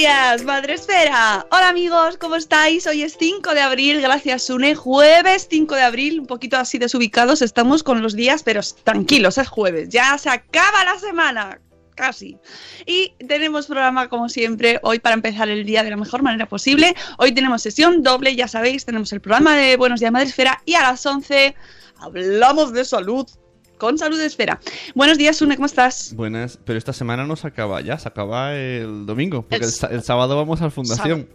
días, Madre Esfera. Hola amigos, ¿cómo estáis? Hoy es 5 de abril, gracias Sune. Jueves 5 de abril, un poquito así desubicados estamos con los días, pero tranquilos, es jueves. Ya se acaba la semana, casi. Y tenemos programa como siempre hoy para empezar el día de la mejor manera posible. Hoy tenemos sesión doble, ya sabéis, tenemos el programa de Buenos días, Madre Esfera y a las 11 hablamos de salud con Salud Esfera. Buenos días, Sune, ¿cómo estás? Buenas, pero esta semana no se acaba ya, se acaba el domingo, porque El el, sa- el sábado vamos al Fundación.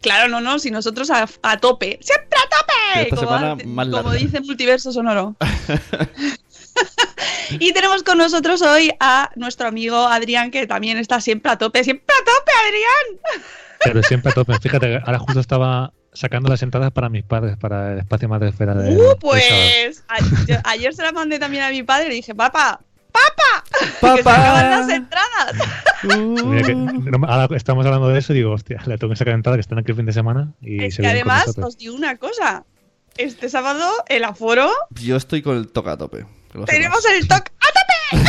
Claro, no, no, si nosotros a, a tope, siempre a tope, Y esta como, semana más como larga. dice Multiverso Sonoro. y tenemos con nosotros hoy a nuestro amigo Adrián, que también está siempre a tope, siempre a tope, Adrián. Pero siempre a tope. Fíjate, ahora justo estaba sacando las entradas para mis padres, para el espacio madre esfera de. Uh, pues a- yo- ayer se la mandé también a mi padre y le dije, papá, papá, que se acaban las entradas. No, ahora estamos hablando de eso y digo, hostia, le tengo que sacar entradas que están aquí el fin de semana y es se que además os digo una cosa, este sábado el aforo, Yo estoy con el toca a tope. tenemos el toque a tope.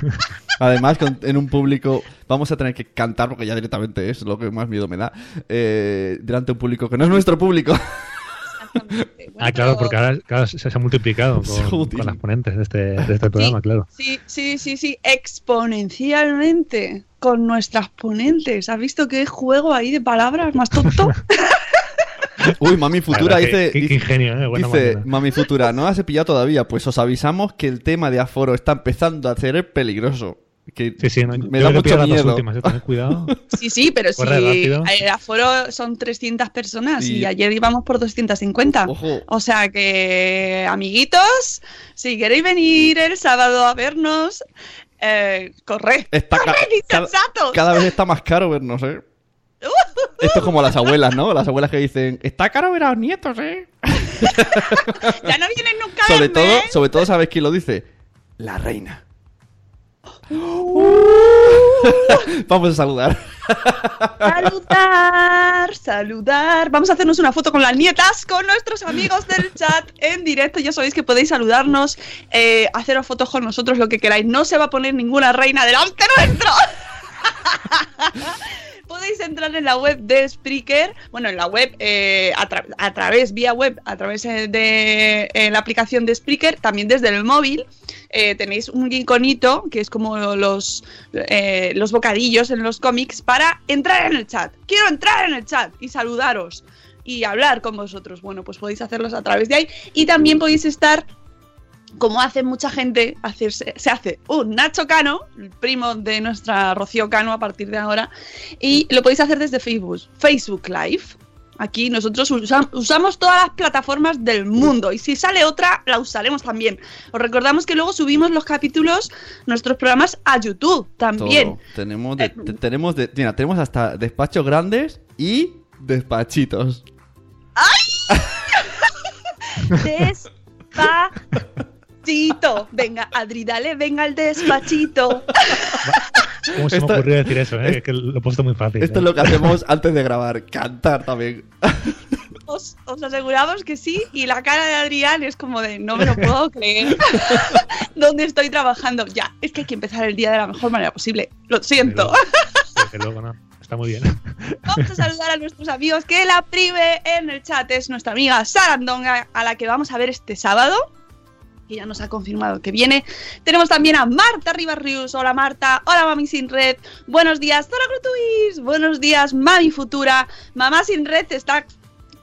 Además, con- en un público vamos a tener que cantar, porque ya directamente es lo que más miedo me da, eh, delante de un público que no es nuestro público. Bueno, Ah, claro, pero- porque ahora, claro, se, se ha multiplicado con, las ponentes de este, de este programa, claro. Sí, sí, sí, sí, exponencialmente con nuestras ponentes. ¿Has visto qué juego ahí de palabras más tonto? Uy, mami futura dice... qué- ingenio, ¿eh? Buena Dice, mami futura, no has pillado todavía. Pues os avisamos que el tema de aforo está empezando a ser peligroso. Que Sí, sí, no, me da mucho miedo. últimas, ¿eh? Cuidado. Sí, sí, pero si rápido. el aforo son 300 personas y Y- ayer íbamos por 250. Ojo. O sea que, amiguitos, si queréis venir el sábado a vernos, eh, corred. Está ca- ¡Corred, cada, cada vez está más caro vernos, ¿eh? Esto es como las abuelas, ¿no? Las abuelas que dicen, está caro ver a los nietos, ¿eh? Ya no vienen nunca Sobre verme, todo, sobre todo, ¿sabes quién lo dice? La reina. Vamos a saludar. Saludar, saludar. Vamos a hacernos una foto con las nietas, con nuestros amigos del chat en directo. Ya sabéis que podéis saludarnos, eh, haceros fotos con nosotros, lo que queráis. No se va a poner ninguna reina delante nuestro. Podéis entrar en la web de Spreaker, bueno, en la web, eh, a, tra- a través, vía web, a través eh, de la aplicación de Spreaker, también desde el móvil. Eh, tenéis un iconito que es como los, eh, los bocadillos en los cómics para entrar en el chat. Quiero entrar en el chat y saludaros y hablar con vosotros. Bueno, pues podéis hacerlos a través de ahí y también podéis estar como hace mucha gente, hacerse- se hace un Nacho Cano, el primo de nuestra Rocío Cano a partir de ahora, y lo podéis hacer desde Facebook, Facebook Live. Aquí nosotros usa- usamos todas las plataformas del mundo y si sale otra, la usaremos también. Os recordamos que luego subimos los capítulos, nuestros programas a YouTube también. Todo. Tenemos, de- Eh, te- tenemos, de- mira, tenemos hasta despachos grandes y despachitos. Despachito. Venga, Adri, dale, venga al despachito. ¿Cómo se Esto- me ocurrió decir eso? Eh? Es que lo he puesto muy fácil. Esto eh. es lo que hacemos antes de grabar, cantar también. os aseguramos que sí. Y la cara de Adrián es como de no me lo puedo creer. ¿Dónde estoy trabajando? Ya, es que hay que empezar el día de la mejor manera posible. Lo siento. Desde luego, no. Está muy bien. Vamos a saludar a nuestros amigos que la prive en el chat es nuestra amiga Sarandonga, a la que vamos a ver este sábado. Que ya nos ha confirmado que viene. Tenemos también a Marta Ribarrius. Hola Marta. Hola Mami Sin Red. Buenos días, Zora Grutuis. Buenos días, Mami Futura. Mamá Sin Red está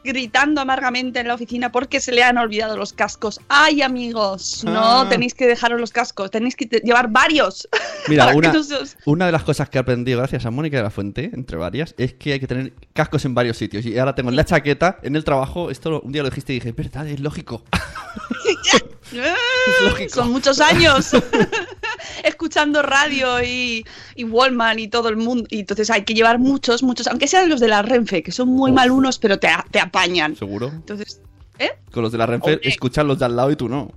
gritando amargamente en la oficina porque se le han olvidado los cascos. Ay, amigos, no Ah. tenéis que dejaros los cascos, tenéis que te- llevar varios. Mira, una, no se os- una de las cosas que he aprendido gracias a Mónica de la Fuente, entre varias, es que hay que tener cascos en varios sitios. Y ahora tengo en la chaqueta, en el trabajo, esto un día lo dijiste y dije, es verdad, es lógico. lógico. Son muchos años escuchando radio y, y Wallman y todo el mundo. Y entonces hay que llevar muchos, muchos, aunque sean los de la Renfe, que son muy Uf. malunos, pero te, te apañan. ¿Seguro? Entonces, ¿eh? Con los de la Renfe, Hombre. escuchan los de al lado y tú no.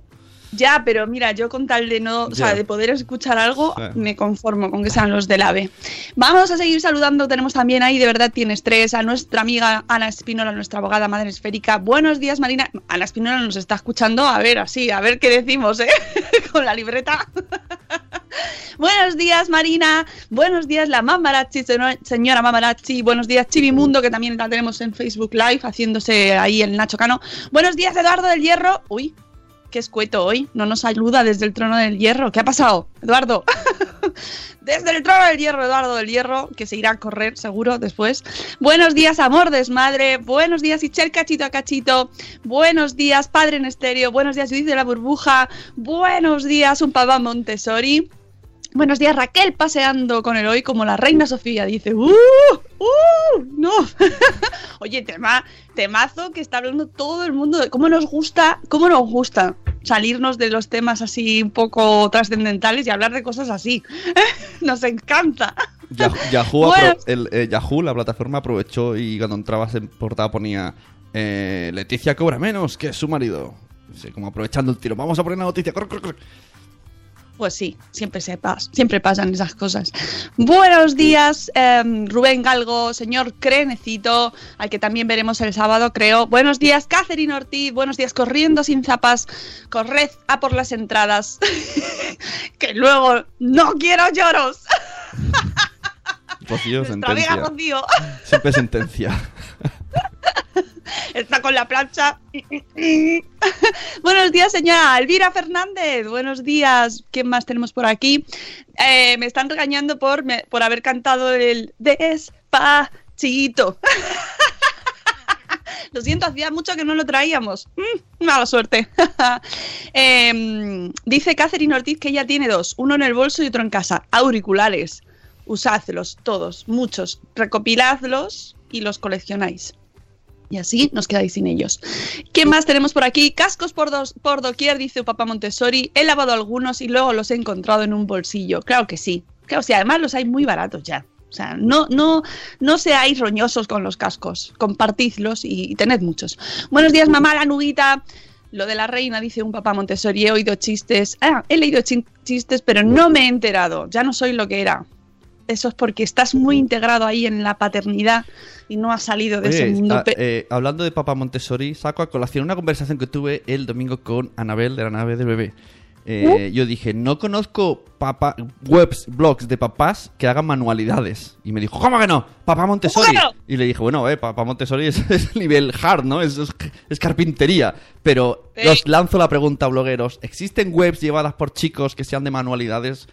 Ya, pero mira, yo con tal de no, o sea, de poder escuchar algo, Sí. me conformo con que sean los del AVE. Vamos a seguir saludando, tenemos también ahí, de verdad tienes tres, a nuestra amiga Ana Espinola, nuestra abogada madre esférica. Buenos días, Marina. Ana Espinola nos está escuchando, a ver, así, a ver qué decimos, ¿eh? con la libreta. Buenos días, Marina. Buenos días, la Mamarachi, señora Mamarachi. Buenos días, Chivimundo, que también la tenemos en Facebook Live, haciéndose ahí el Nacho Cano. Buenos días, Eduardo del Hierro. Uy, qué escueto hoy. No nos ayuda desde el trono del hierro. ¿Qué ha pasado, Eduardo? desde el trono del hierro, Eduardo del Hierro, que se irá a correr seguro después. Buenos días, amor desmadre. Buenos días, Ichel Cachito a Cachito. Buenos días, Padre en Estéreo. Buenos días, Judith de la Burbuja. Buenos días, un papá Montessori. Buenos días, Raquel, paseando con el hoy como la reina Sofía. Dice, ¡uh! ¡Uh! ¡No! Oye, tema, temazo que está hablando todo el mundo de cómo nos gusta, cómo nos gusta salirnos de los temas así un poco trascendentales y hablar de cosas así. Nos encanta. Yahoo, Yahoo, Bueno. el, eh, Yahoo, la plataforma, aprovechó y cuando entrabas en portada ponía eh, Leticia cobra menos que su marido. Sí, como aprovechando el tiro. Vamos a poner la noticia. corre, corre, corre. Pues sí, siempre se pas- siempre pasan esas cosas. Buenos días, em, Rubén Galgo, señor Crenecito, al que también veremos el sábado, creo. Buenos días, Catherine Ortiz. Buenos días, corriendo sin zapas. Corred a por las entradas. que luego no quiero lloros. Rocío, sentencia. Siempre sentencia. está con la plancha. Buenos días, señora Elvira Fernández. Buenos días. ¿Quién más tenemos por aquí? Eh, me están regañando por, por haber cantado el despachito. Lo siento, hacía mucho que no lo traíamos. Mm, mala suerte. Em, dice Catherine Ortiz que ella tiene dos, uno en el bolso y otro en casa. Auriculares. Usadlos, todos, muchos. Recopiladlos y los coleccionáis. Y así nos quedáis sin ellos. ¿Qué más tenemos por aquí? Cascos por, dos, por doquier, dice papá Montessori. He lavado algunos y luego los he encontrado en un bolsillo. Claro que sí. Claro, sí, además los hay muy baratos ya. O sea, no, no, no seáis roñosos con los cascos. Compartidlos y, tened muchos. Buenos días, mamá, la nuguita. Lo de la reina, dice un papá Montessori. He oído chistes. Ah, he leído chistes, pero no me he enterado. Ya no soy lo que era. Eso es porque estás muy integrado ahí en la paternidad y no has salido de ese mundo. ah, eh, hablando de Papá Montessori, saco a colación una conversación que tuve el domingo con Anabel de la nave del bebé. Eh, Yo dije, no conozco papá, webs, blogs de papás que hagan manualidades. Y me dijo, ¿cómo que no? Papá Montessori. Y le dije, bueno, eh, Papá Montessori es, es nivel hard, ¿no? Es, es, es carpintería. Pero Ey. os lanzo la pregunta, blogueros. ¿Existen webs llevadas por chicos que sean de manualidades?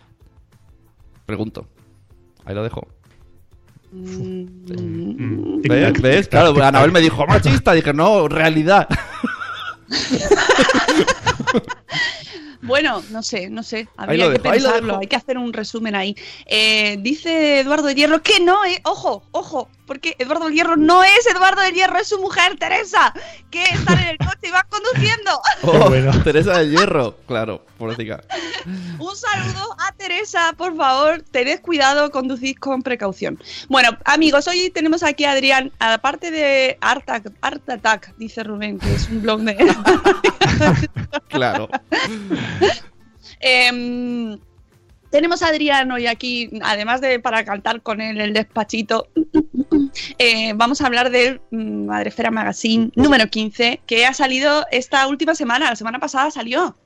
Pregunto. Ahí lo dejo. Mm, Claro. Anabel me dijo machista. Dije, no, realidad. Bueno, no sé, no sé. Habría que dejo, pensarlo, hay que hacer un resumen ahí. Eh, dice Eduardo de Hierro que no, eh. Ojo, ojo, porque Eduardo del Hierro no es Eduardo del Hierro, es su mujer, Teresa, que está en el coche y va conduciendo. Oh, bueno. Teresa de Hierro. Claro, pobrecita. Un saludo a Teresa, por favor, tened cuidado, conducid con precaución. Bueno, amigos, hoy tenemos aquí a Adrián, aparte de Art, Attack- Art Attack, dice Rubén, que es un blog de... Claro. Em, tenemos a Adrián hoy aquí, además de para cantar con él el despachito. Eh, vamos a hablar del mm, Madrefera Magazine número 15, que ha salido esta última semana, la semana pasada salió.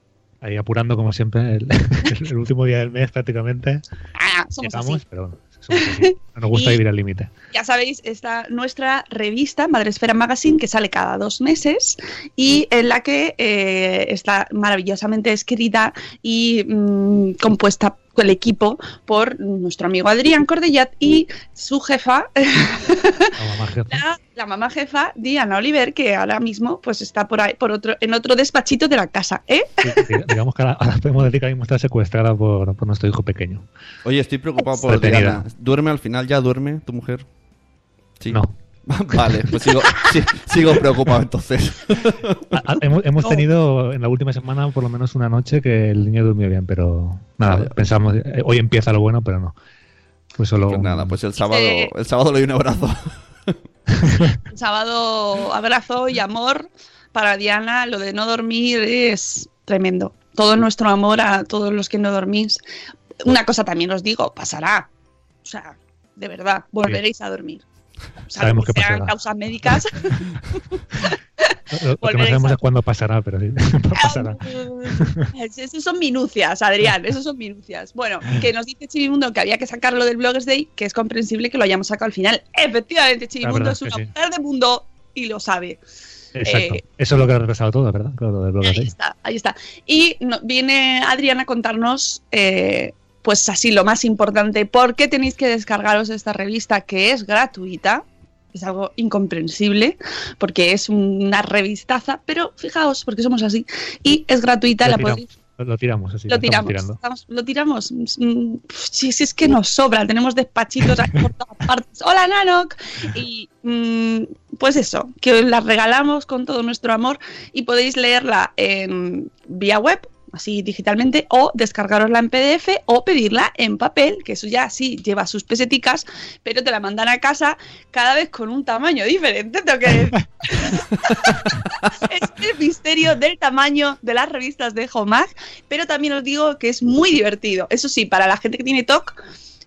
Ahí apurando como siempre el, el último día del mes prácticamente. Ah, somos Llegamos, así. pero bueno, somos así. No nos gusta Y- vivir al límite. Ya sabéis, está nuestra revista Madresfera Magazine, que sale cada dos meses y en la que eh, está maravillosamente escrita y mm, compuesta el equipo por nuestro amigo Adrián Cordellat y su jefa, La mamá jefa. la, la mamá jefa Diana Oliver, que ahora mismo pues está por ahí, por otro, en otro despachito de la casa, ¿eh? Sí, Digamos que ahora, ahora podemos decir que ahora mismo está secuestrada por, por nuestro hijo pequeño. Oye, estoy preocupado por Retenida. Diana. ¿Duerme al final? ¿Ya duerme tu mujer? Sí. No. vale, pues sigo, sí, sigo preocupado entonces. Ah, ah, hemos hemos No. tenido en la última semana por lo menos una noche que el niño durmió bien, pero nada, Vaya. pensamos, eh, hoy empieza lo bueno, pero no. Pues solo Pues nada, pues el sábado, Dice- el sábado le doy un abrazo. Un sábado abrazo y amor para Diana. Lo de no dormir es tremendo. Todo nuestro amor a todos los que no dormís. Una cosa también os digo, pasará. O sea, de verdad, volveréis a dormir. Sabemos que que pasará. causas médicas. Lo, que no sabemos a- es cuándo pasará, pero sí, pasará. Esos son minucias, Adrián, esos son minucias. Bueno, que nos dice Chivimundo que había que sacarlo del Bloggers Day, que es comprensible que lo hayamos sacado al final. Efectivamente, Chivimundo es una sí. mujer de mundo y lo sabe. Exacto. Eh, Eso es lo que ha retrasado todo, ¿verdad? Claro, lo del Ahí así. está, ahí está. Y no- viene Adrián a contarnos, eh, pues así, lo más importante, por qué tenéis que descargaros esta revista que es gratuita. Es algo incomprensible, porque es una revistaza, pero fijaos, porque somos así. Y es gratuita, Lo la tiramos, podéis lo, tiramos así. lo tiramos, estamos- lo tiramos. Mm, Si, si es que nos sobra, tenemos despachitos por todas partes. Hola, Nanok. Y mm, pues eso, que os la regalamos con todo nuestro amor y podéis leerla en vía web, así digitalmente, o descargarosla en PDF o pedirla en papel, que eso ya sí lleva sus peseticas, pero te la mandan a casa cada vez con un tamaño diferente, tengo que decir. es el misterio del tamaño de las revistas de Homag, pero también os digo que es muy divertido. Eso sí, para la gente que tiene TOC,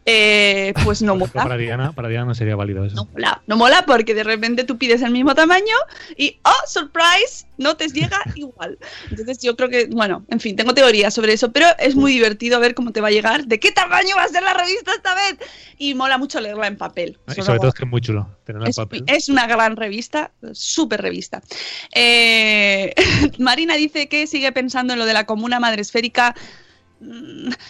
eh, pues no mola. para Diana, para Diana no sería válido eso. No mola, no mola porque de repente tú pides el mismo tamaño y, oh, surprise, no te llega igual. Entonces yo creo que, bueno, en fin, tengo teorías sobre eso, pero es muy divertido ver cómo te va a llegar, de qué tamaño va a ser la revista esta vez. Y mola mucho leerla en papel. Ah, Y sobre todo es que es muy chulo tenerla en es, papel. es una gran revista, súper revista. Eh, Marina dice que sigue pensando en lo de la comuna madresférica.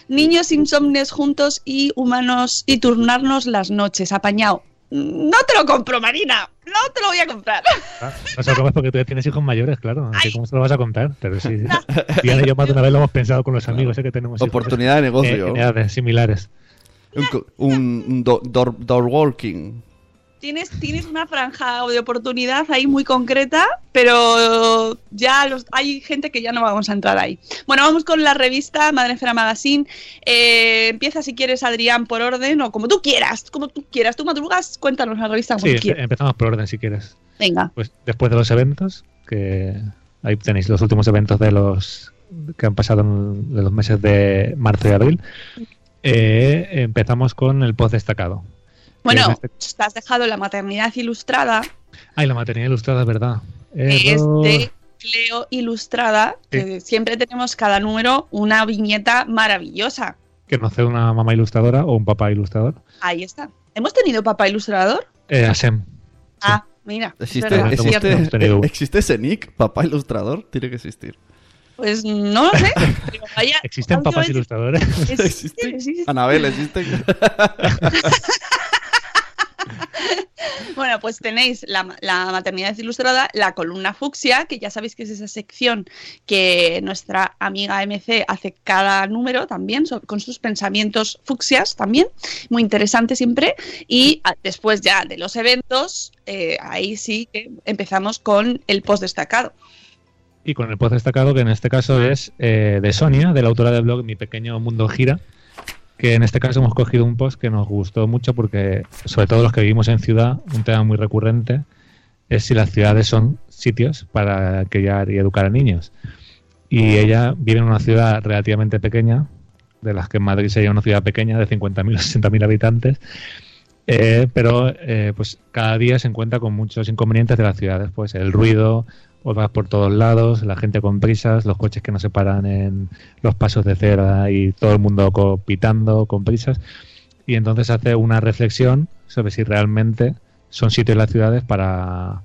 Niños insomnes juntos y humanos y turnarnos las noches, apañado. No te lo compro, Marina. No te lo voy a comprar. Ah, No se lo comes porque tú ya tienes hijos mayores, claro. Así Ay. como se lo vas a contar. Pero sí. Diana y yo más de una vez lo hemos pensado con los amigos, sé que tenemos hijos, Oportunidad de eh, negocio. edades similares. Un, co- un, un do- door, door walking. Tienes, tienes una franja de oportunidad ahí muy concreta, pero ya los, hay gente que ya no vamos a entrar ahí. Bueno, vamos con la revista Madrefera Magazine. Eh, empieza si quieres, Adrián, por orden o como tú quieras, como tú quieras. Tú madrugas, cuéntanos la revista como Sí, tú quieras. empezamos por orden si quieres. Venga. Pues después de los eventos, que ahí tenéis los últimos eventos de los que han pasado en de los meses de marzo y abril. eh, empezamos con el post destacado. Bueno, en este- te has dejado la maternidad ilustrada, Ay, la maternidad ilustrada, es verdad. que es de Cleo Ilustrada, que siempre tenemos cada número una viñeta maravillosa. Que no hace una mamá ilustradora o un papá ilustrador. Ahí está. ¿Hemos tenido papá ilustrador? Eh, Asem. Ah, mira. ¿Existe, es existe, tenido- ¿Existe ese nick? ¿Papá ilustrador? Tiene que existir. Pues no lo sé. pero vaya- ¿Existen papás ilustradores? Existe, ¿Existe? existe. Anabel, ¿existe? Bueno, pues tenéis la, la maternidad ilustrada, la columna fucsia, que ya sabéis que es esa sección que nuestra amiga MC hace cada número también, con sus pensamientos fucsias también, muy interesante siempre. Y ah, después ya de los eventos, eh, ahí sí que empezamos con el post destacado. Y con el post destacado, que en este caso es eh, de Sonia, de la autora del blog Mi Pequeño Mundo Gira, que en este caso hemos cogido un post que nos gustó mucho porque, sobre todo los que vivimos en ciudad, un tema muy recurrente es si las ciudades son sitios para criar y educar a niños. Y ella vive en una ciudad relativamente pequeña, de las que en Madrid sería una ciudad pequeña de 50.000 o 60.000 habitantes, Eh, pero eh, pues cada día se encuentra con muchos inconvenientes de las ciudades, pues el ruido, vas por todos lados, la gente con prisas, los coches que no se paran en los pasos de cera y todo el mundo co- pitando con prisas. Y entonces hace una reflexión sobre si realmente son sitios las ciudades para,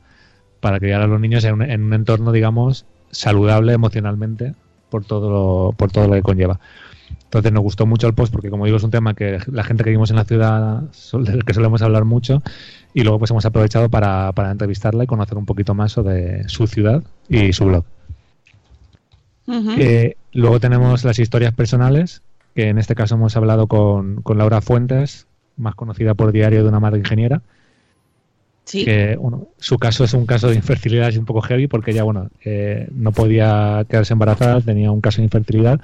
para criar a los niños en un, en un entorno, digamos, saludable emocionalmente por todo lo, por todo lo que conlleva. Entonces nos gustó mucho el post porque, como digo, es un tema que la gente que vivimos en la ciudad, del que solemos hablar mucho, y luego pues hemos aprovechado para, para entrevistarla y conocer un poquito más sobre su ciudad y su blog. Eh, luego tenemos las historias personales, que en este caso hemos hablado con, con Laura Fuentes, más conocida por Diario de una madre ingeniera, sí. que bueno, su caso es un caso de infertilidad es un poco heavy porque ella bueno eh, no podía quedarse embarazada, tenía un caso de infertilidad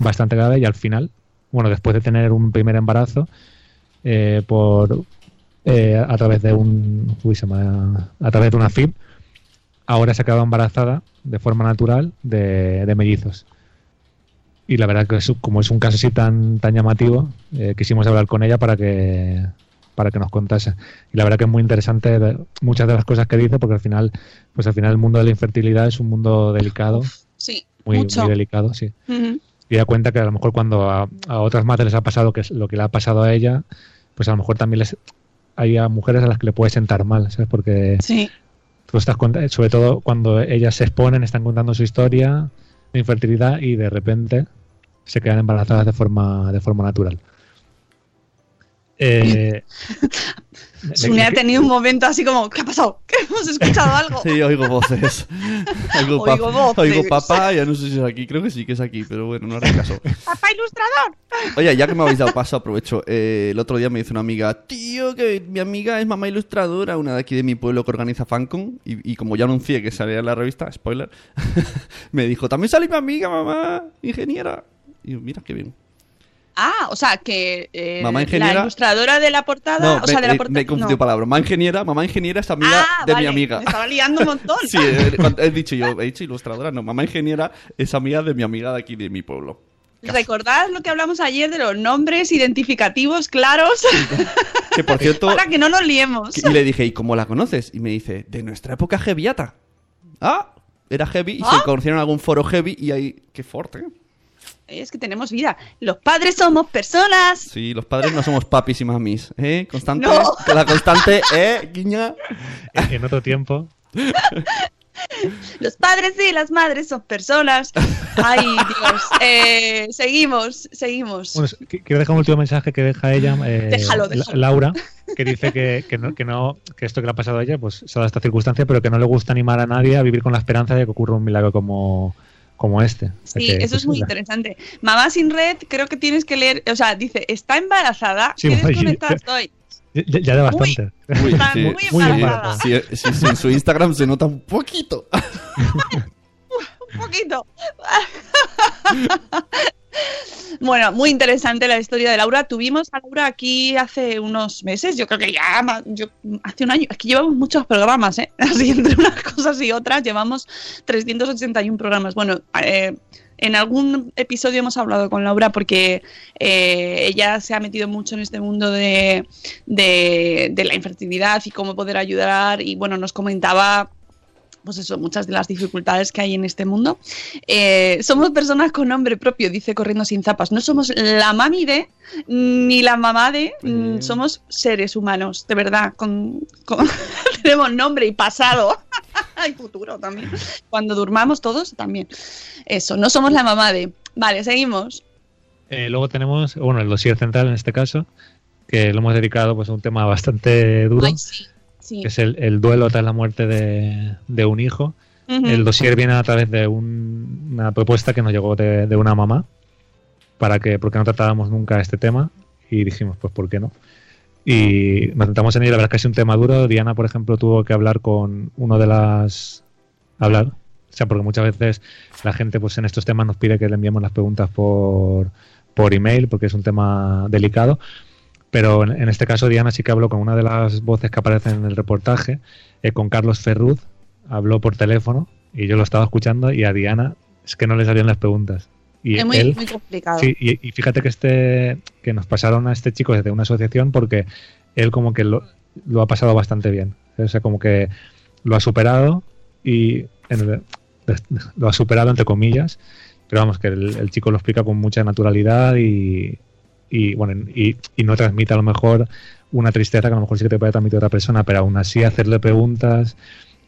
bastante grave y al final, bueno, después de tener un primer embarazo eh, por eh, a través de un uy, se me- a través de una FIB, ahora se ha quedado embarazada de forma natural de, de mellizos. Y la verdad que es- como es un caso así tan tan llamativo, eh, quisimos hablar con ella para que para que nos contase. Y la verdad que es muy interesante ver muchas de las cosas que dice, porque al final, pues al final el mundo de la infertilidad es un mundo delicado, Sí, muy, mucho. muy delicado, sí. Ujú. Y da cuenta que a lo mejor cuando a, a otras madres les ha pasado que es lo que le ha pasado a ella, pues a lo mejor también les hay a mujeres a las que le puede sentar mal, ¿sabes? Porque Sí, tú estás sobre todo cuando ellas se exponen, están contando su historia de infertilidad y de repente se quedan embarazadas de forma de forma natural. Eh, Sune ha tenido un momento así como, ¿qué ha pasado? ¿Qué hemos escuchado algo? Sí, oigo voces. Oigo, Oigo voces. oigo papá, ya no sé si es aquí. Creo que sí que es aquí, pero bueno, no haré caso. ¡Papá ilustrador! Oye, ya que me habéis dado paso, aprovecho. Eh, el otro día me dice una amiga, tío, que mi amiga es mamá ilustradora, una de aquí de mi pueblo que organiza Fancon. Y, y como ya anuncié que salía en la revista, spoiler, me dijo, también sale mi amiga, mamá, ingeniera. Y yo, mira qué bien. Ah, o sea, que eh, Mamá ingeniera- la ilustradora de la portada, No, o sea, me, de la eh, portada. me he confundido no. palabras. Mamá ingeniera, mamá ingeniera es amiga Ah, de vale, mi amiga. Me estaba liando un montón. Sí, he dicho yo, he dicho ilustradora, no, mamá ingeniera es amiga de mi amiga de aquí de mi pueblo. Recordad lo que hablamos ayer de los nombres identificativos claros Que por cierto, para que no nos liemos. y le dije, ¿y cómo la conoces? Y me dice, de nuestra época heavyata. Ah, era heavy y Ah. se conocieron en algún foro heavy y ahí, qué fuerte. Es que tenemos vida. Los padres somos personas. Sí, los padres no somos papis y mamis, ¿eh? Constante, No. la constante, ¿eh? Guiña. en, otro tiempo Los padres y las madres son personas. Ay, Dios. Eh, seguimos, seguimos. Bueno, qu- quiero dejar un último mensaje que deja ella, eh, Déjalo, déjalo. Laura, que dice que, que no, que no, que esto que le ha pasado a ella, pues se ha dado esta circunstancia, pero que no le gusta animar a nadie a vivir con la esperanza de que ocurra un milagro como, como este. O sea Sí, que, eso es muy interesante. Mamá sin red, creo que tienes que leer. O sea, dice, está embarazada. Sí, ¿Qué desconectada ya- estoy? Ya, ya de Muy- bastante. Uy, Está sí, muy muy embarazada. sí, sí, sí, en su Instagram se nota un poquito. Un poquito. Bueno, muy interesante la historia de Laura. Tuvimos a Laura aquí hace unos meses, yo creo que ya hace un año. Que llevamos muchos programas, ¿eh? Así entre unas cosas y otras llevamos 381 programas. Bueno, eh, en algún episodio hemos hablado con Laura porque eh, ella se ha metido mucho en este mundo de, de, de la infertilidad y cómo poder ayudar y bueno, nos comentaba pues eso, muchas de las dificultades que hay en este mundo. Eh, somos personas con nombre propio, dice Corriendo sin zapas. No somos la mami de ni la mamá de, mm, somos seres humanos, de verdad. Con, con- tenemos nombre y pasado. y futuro también. Cuando durmamos todos también. Eso, no somos la mamá de. Vale, seguimos. Eh, luego tenemos, bueno, el dossier central en este caso, que lo hemos dedicado pues, a un tema bastante duro, Ay, sí. Sí. que es el, el duelo tras la muerte de, de un hijo. El dossier viene a través de un- una propuesta que nos llegó de, de una mamá, para que, porque no tratábamos nunca este tema, y dijimos, pues, ¿por qué no? Y nos sentamos en ello, la verdad es que es un tema duro. Diana, por ejemplo, tuvo que hablar con uno de las... hablar, o sea, porque muchas veces la gente, pues, en estos temas nos pide que le enviemos las preguntas por, por email, porque es un tema delicado. Pero en, en este caso Diana sí que habló con una de las voces que aparecen en el reportaje, eh, con Carlos Ferruz, habló por teléfono y yo lo estaba escuchando y a Diana es que no le salían las preguntas. Y es muy, él, muy complicado. sí, y, y fíjate que este que nos pasaron a este chico desde una asociación porque él como que lo, lo ha pasado bastante bien. O sea, como que lo ha superado y en el- lo ha superado entre comillas, pero vamos, que el, el chico lo explica con mucha naturalidad y, y bueno, y, y no transmite a lo mejor una tristeza que a lo mejor sí que te puede transmitir otra persona, pero aún así hacerle preguntas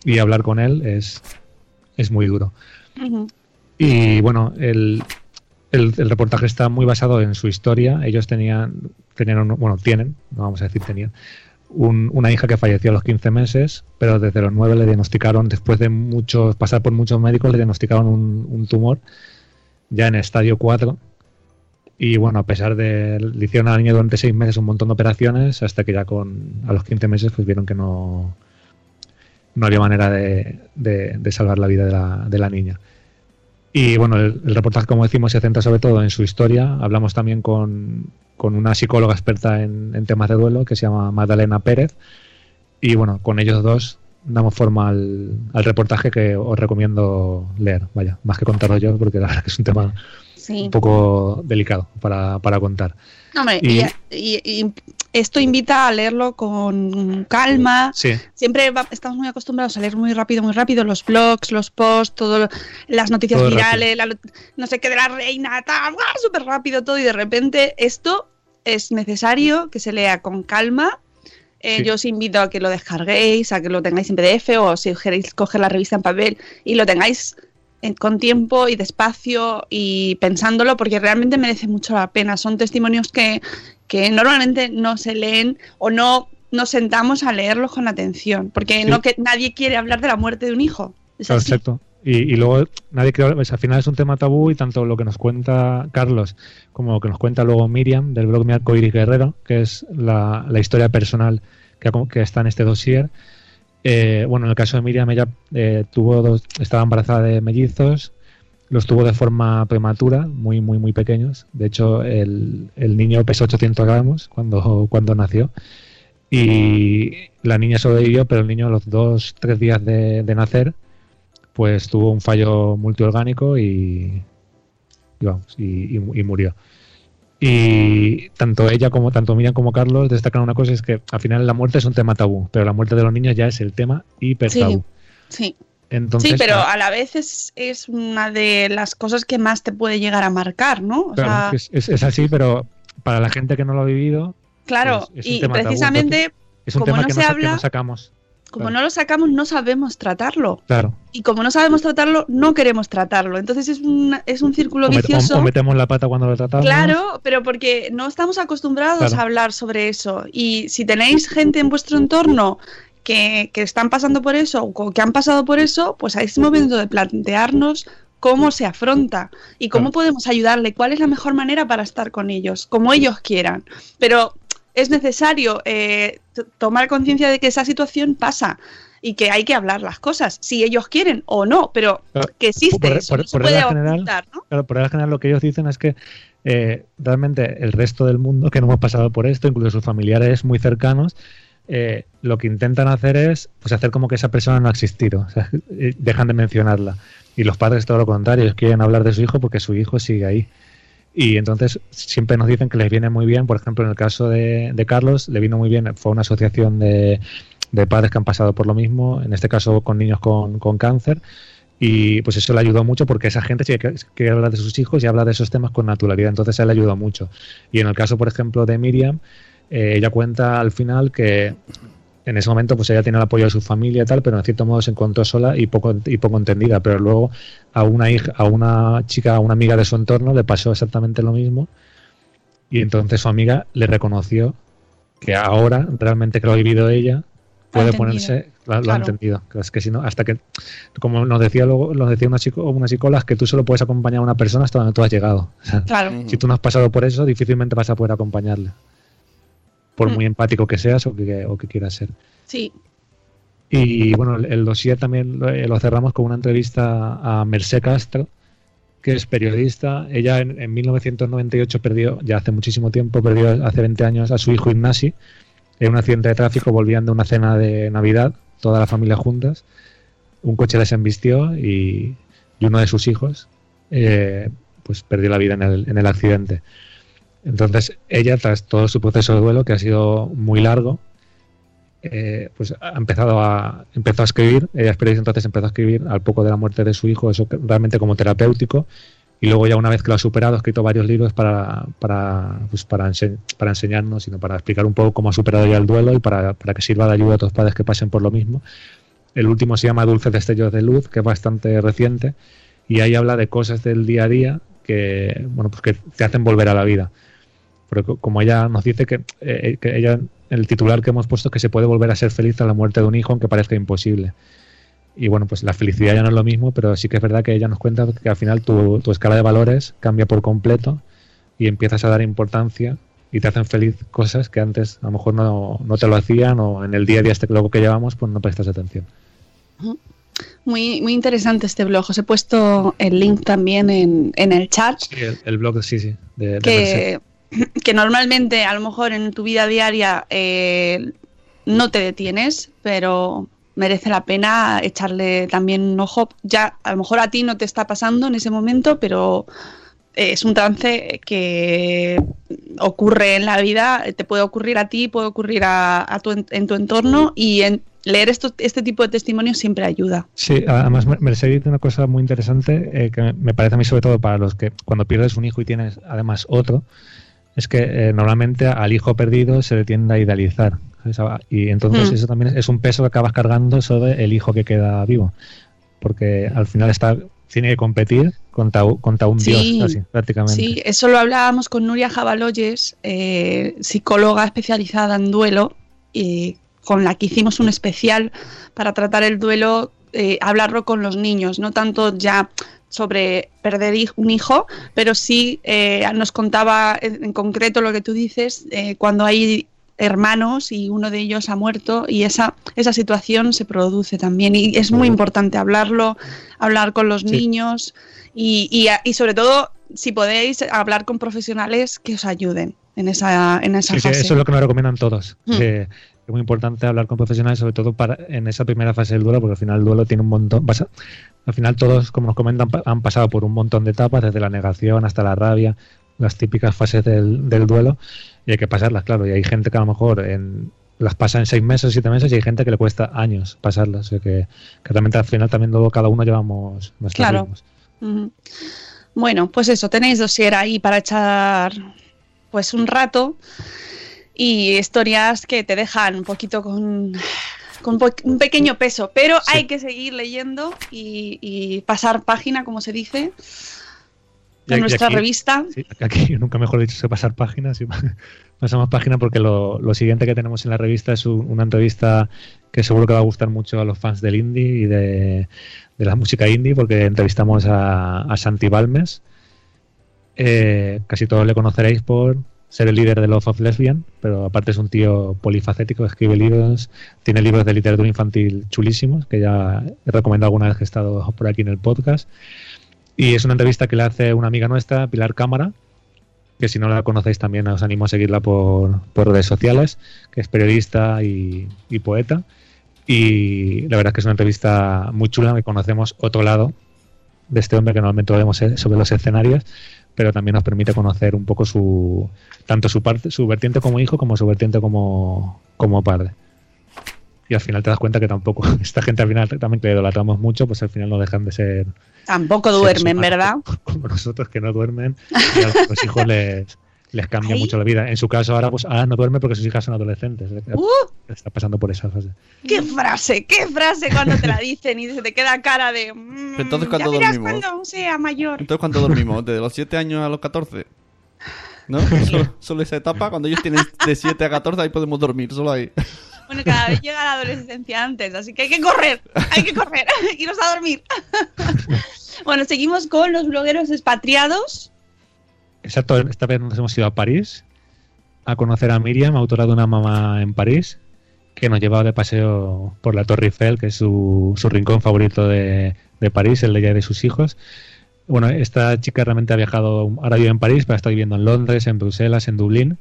y hablar con él es, es muy duro. Y bueno, el, el, el reportaje está muy basado en su historia. Ellos tenían, tenían un- bueno, tienen, no vamos a decir tenían, un- una hija que falleció a los 15 meses, pero desde los 9 le diagnosticaron, después de muchos, pasar por muchos médicos, le diagnosticaron un, un tumor ya en estadio 4. Y bueno, a pesar de. Le hicieron a la niña durante 6 meses un montón de operaciones, hasta que ya con a los 15 meses pues vieron que no, no había manera de, de- salvar la vida de la, de la niña. Y bueno, el, el reportaje, como decimos, se centra sobre todo en su historia. Hablamos también con, con una psicóloga experta en, en temas de duelo que se llama Magdalena Pérez. Y bueno, con ellos dos damos forma al, al reportaje que os recomiendo leer. Vaya, más que contarlo yo, porque la verdad que es un tema Sí. un poco delicado para, para contar. No, hombre, Y- y, y- y esto invita a leerlo con calma. Sí, Siempre va- estamos muy acostumbrados a leer muy rápido, muy rápido los blogs, los posts, todo, las noticias Todo virales, la- no sé qué de la reina, súper rápido todo y de repente esto es necesario que se lea con calma. Eh, Sí. Yo os invito a que lo descarguéis, a que lo tengáis en PDF o si queréis coger la revista en papel y lo tengáis en- con tiempo y despacio y pensándolo porque realmente merece mucho la pena. Son testimonios que, que normalmente no se leen o no nos sentamos a leerlos con atención porque Sí. no que nadie quiere hablar de la muerte de un hijo. Es Claro, así. exacto. Y, y luego nadie cree, pues, al final es un tema tabú y tanto lo que nos cuenta Carlos como lo que nos cuenta luego Miriam del blog Mi Arcoiris Guerrero, que es la, la historia personal que está en este dossier. Eh, bueno, en el caso de Miriam, ella eh, tuvo dos, estaba embarazada de mellizos, los tuvo de forma prematura, muy, muy, muy pequeños. De hecho, el, niño pesó 800 gramos cuando, cuando nació. Y la niña sobrevivió, pero el niño a los dos, tres días de, nacer, pues tuvo un fallo multiorgánico y, vamos, y murió. Y tanto ella como tanto Miriam como Carlos destacan una cosa es que al final la muerte es un tema tabú, pero la muerte de los niños ya es el tema hiper Sí, tabú. sí. Entonces, sí, pero ah, a la vez es, es una de las cosas que más te puede llegar a marcar, ¿no? O claro, sea, es, es- es así, pero para la gente que no lo ha vivido, claro, pues, y tabú, precisamente es un Como tema no que, se que habla- no sacamos. Como claro. no lo sacamos, no sabemos tratarlo. Claro. Y como no sabemos tratarlo, no queremos tratarlo. Entonces es, una- es un círculo O, met- o- vicioso. o metemos la pata cuando lo tratamos. Claro, pero porque no estamos acostumbrados Claro. a hablar sobre eso. Y si tenéis gente en vuestro entorno que, que están pasando por eso o que han pasado por eso, pues ahí es el momento de plantearnos cómo se afronta y cómo Claro. podemos ayudarle, cuál es la mejor manera para estar con ellos, como ellos quieran. Pero es necesario eh, tomar conciencia de que esa situación pasa y que hay que hablar las cosas, si ellos quieren o no, pero que existe Por- eso, por- no se por puede regla general, ocultar, ¿no? Claro, por regla general lo que ellos dicen es que eh, realmente el resto del mundo que no hemos pasado por esto, incluso sus familiares muy cercanos, eh, lo que intentan hacer es pues hacer como que esa persona no ha existido, o sea, eh, dejan de mencionarla. Y los padres todo lo contrario, ellos quieren hablar de su hijo porque su hijo sigue ahí. Y entonces siempre nos dicen que les viene muy bien, por ejemplo, en el caso de, de Carlos, le vino muy bien, fue una asociación de, de padres que han pasado por lo mismo, en este caso con niños con, con cáncer, y pues eso le ayudó mucho porque esa gente sí que quiere hablar de sus hijos y habla de esos temas con naturalidad. Entonces a él le ayudó mucho. Y en el caso, por ejemplo, de Miriam, eh, ella cuenta al final que en ese momento pues ella tiene el apoyo de su familia y tal, pero en cierto modo se encontró sola y poco, y poco entendida. Pero luego a una hija, a una chica, a una amiga de su entorno le pasó exactamente lo mismo. Y entonces su amiga le reconoció que ahora, realmente que lo ha vivido ella, puede entendido. ponerse, lo, lo ha entendido. Es que si no, hasta que, como nos decía luego, nos decía una, psico, una psicóloga, que tú solo puedes acompañar a una persona hasta donde tú has llegado. O sea, Claro. Ujú. si tú no has pasado por eso, difícilmente vas a poder acompañarle. Por Mm. muy empático que seas o que, o que quieras ser. Sí, Y bueno, el, el dossier también lo, eh, lo cerramos con una entrevista a Mercé Castro, que es periodista. Ella en, en 1998 perdió, ya hace muchísimo tiempo, perdió hace 20 años a su hijo Ignasi en un accidente de tráfico, volvían de una cena de Navidad, toda la familia juntas. Un coche les embistió y, y uno de sus hijos eh, pues perdió la vida en el, en el accidente. Entonces, ella, tras todo su proceso de duelo, que ha sido muy largo, eh, pues ha empezado a, empezó a escribir, ella es entonces empezó a escribir al poco de la muerte de su hijo, eso realmente como terapéutico, y luego ya una vez que lo ha superado, ha escrito varios libros para, para, pues para, para enseñarnos, sino para explicar un poco cómo ha superado ya el duelo y para, para que sirva de ayuda a otros padres que pasen por lo mismo. El último se llama Dulces Destellos de Luz, que es bastante reciente, y ahí habla de cosas del día a día que, bueno, pues que te hacen volver a la vida. Pero co- como ella nos dice que, eh, que ella, el titular que hemos puesto es que se puede volver a ser feliz a la muerte de un hijo, aunque parezca imposible. Y bueno, pues la felicidad ya no es lo mismo, pero sí que es verdad que ella nos cuenta que al final tu, tu escala de valores cambia por completo y empiezas a dar importancia y te hacen feliz cosas que antes a lo mejor no, no te lo hacían o en el día a día este loco que llevamos pues no prestas atención. Muy, muy interesante este blog. Os he puesto el link también en, en el chat. Sí, el, el blog sí, sí. De, de. Que, normalmente a lo mejor en tu vida diaria eh, no te detienes, pero merece la pena echarle también un ojo. Ya a lo mejor a ti no te está pasando en ese momento, pero eh, es un trance que ocurre en la vida, te puede ocurrir a ti, puede ocurrir a, a tu, en, en tu entorno y en, leer esto, este tipo de testimonios siempre ayuda. Sí, además Mercedes dice una cosa muy interesante eh, que me parece a mí sobre todo para los que cuando pierdes un hijo y tienes además otro, es que eh, normalmente al hijo perdido se le tiende a idealizar. ¿sabes? Y entonces Mm. eso también es un peso que acabas cargando sobre el hijo que queda vivo. Porque al final está tiene que competir contra, contra un Sí, dios, casi, prácticamente. Sí, eso lo hablábamos con Nuria Jabaloyes, eh, psicóloga especializada en duelo, y con la que hicimos un especial para tratar el duelo, eh, hablarlo con los niños, no tanto ya sobre perder un hijo, pero sí eh, nos contaba en, concreto lo que tú dices, eh, cuando hay hermanos y uno de ellos ha muerto y esa, esa situación se produce también y es muy importante hablarlo, hablar con los Sí. niños y, y, y sobre todo si podéis hablar con profesionales que os ayuden en esa, en esa Sí, sí, fase. eso es lo que nos recomiendan todos. Mm. que es muy importante hablar con profesionales, sobre todo para en esa primera fase del duelo, porque al final el duelo tiene un montón. pasa- al final todos, como nos comentan, han pasado por un montón de etapas, desde la negación hasta la rabia, las típicas fases del, del duelo, y hay que pasarlas, claro. Y hay gente que a lo mejor en, las pasa en seis meses, siete meses, y hay gente que le cuesta años pasarlas. O sea que, que realmente al final también luego cada uno llevamos nuestros Claro. ritmos. Bueno, pues eso, tenéis dossier ahí para echar pues un rato y historias que te dejan un poquito con, un pequeño peso, pero Sí. hay que seguir leyendo y, y pasar página, como se dice, en nuestra aquí- revista. Sí, aquí nunca mejor dicho que pasar páginas. y pasamos página porque lo, lo siguiente que tenemos en la revista es un- una entrevista que seguro que va a gustar mucho a los fans del indie y de, de la música indie porque entrevistamos a, a Santi Balmes. Eh, casi todos le conoceréis por ser el líder de Love of Lesbian, pero aparte es un tío polifacético, escribe libros, tiene libros de literatura infantil chulísimos, que ya he recomendado alguna vez que he estado por aquí en el podcast. Y es una entrevista que le hace una amiga nuestra, Pilar Cámara, que si no la conocéis también os animo a seguirla por, redes sociales, que es periodista y, y poeta. Y la verdad es que es una entrevista muy chula, que conocemos otro lado de este hombre que normalmente vemos eh, sobre los escenarios, pero también nos permite conocer un poco su tanto su parte, su vertiente como hijo como su vertiente como, como padre. Y al final te das cuenta que tampoco, esta gente al final también que idolatramos mucho, pues al final no dejan de ser Tampoco duermen, humanos ¿verdad? Como nosotros que no duermen y a los hijos les, les cambia Ay. mucho la vida. En su caso ahora pues ahora no duerme porque sus hijas son adolescentes. ¡Uh! Está pasando por esa fase. ¡Qué frase! ¡Qué frase cuando te la dicen y se te queda cara de... mm, Entonces, ya ¿cuándo verás dormimos? cuando sea mayor. Entonces, ¿cuánto dormimos? ¿Desde los 7 años a los 14? ¿No? Solo, solo esa etapa, cuando ellos tienen de 7 a 14, ahí podemos dormir, solo ahí. Bueno, cada vez llega la adolescencia antes, así que hay que correr, hay que correr, iros a dormir. bueno, seguimos con los blogueros expatriados. Exacto, esta vez nos hemos ido a París a conocer a Miriam, autora de una mamá en París, que nos llevaba de paseo por la Torre Eiffel, que es su, su rincón favorito de, de París, el de ella y de sus hijos. Bueno, esta chica realmente ha viajado, ahora vive en París, pero está viviendo en Londres, en Bruselas, en Dublín,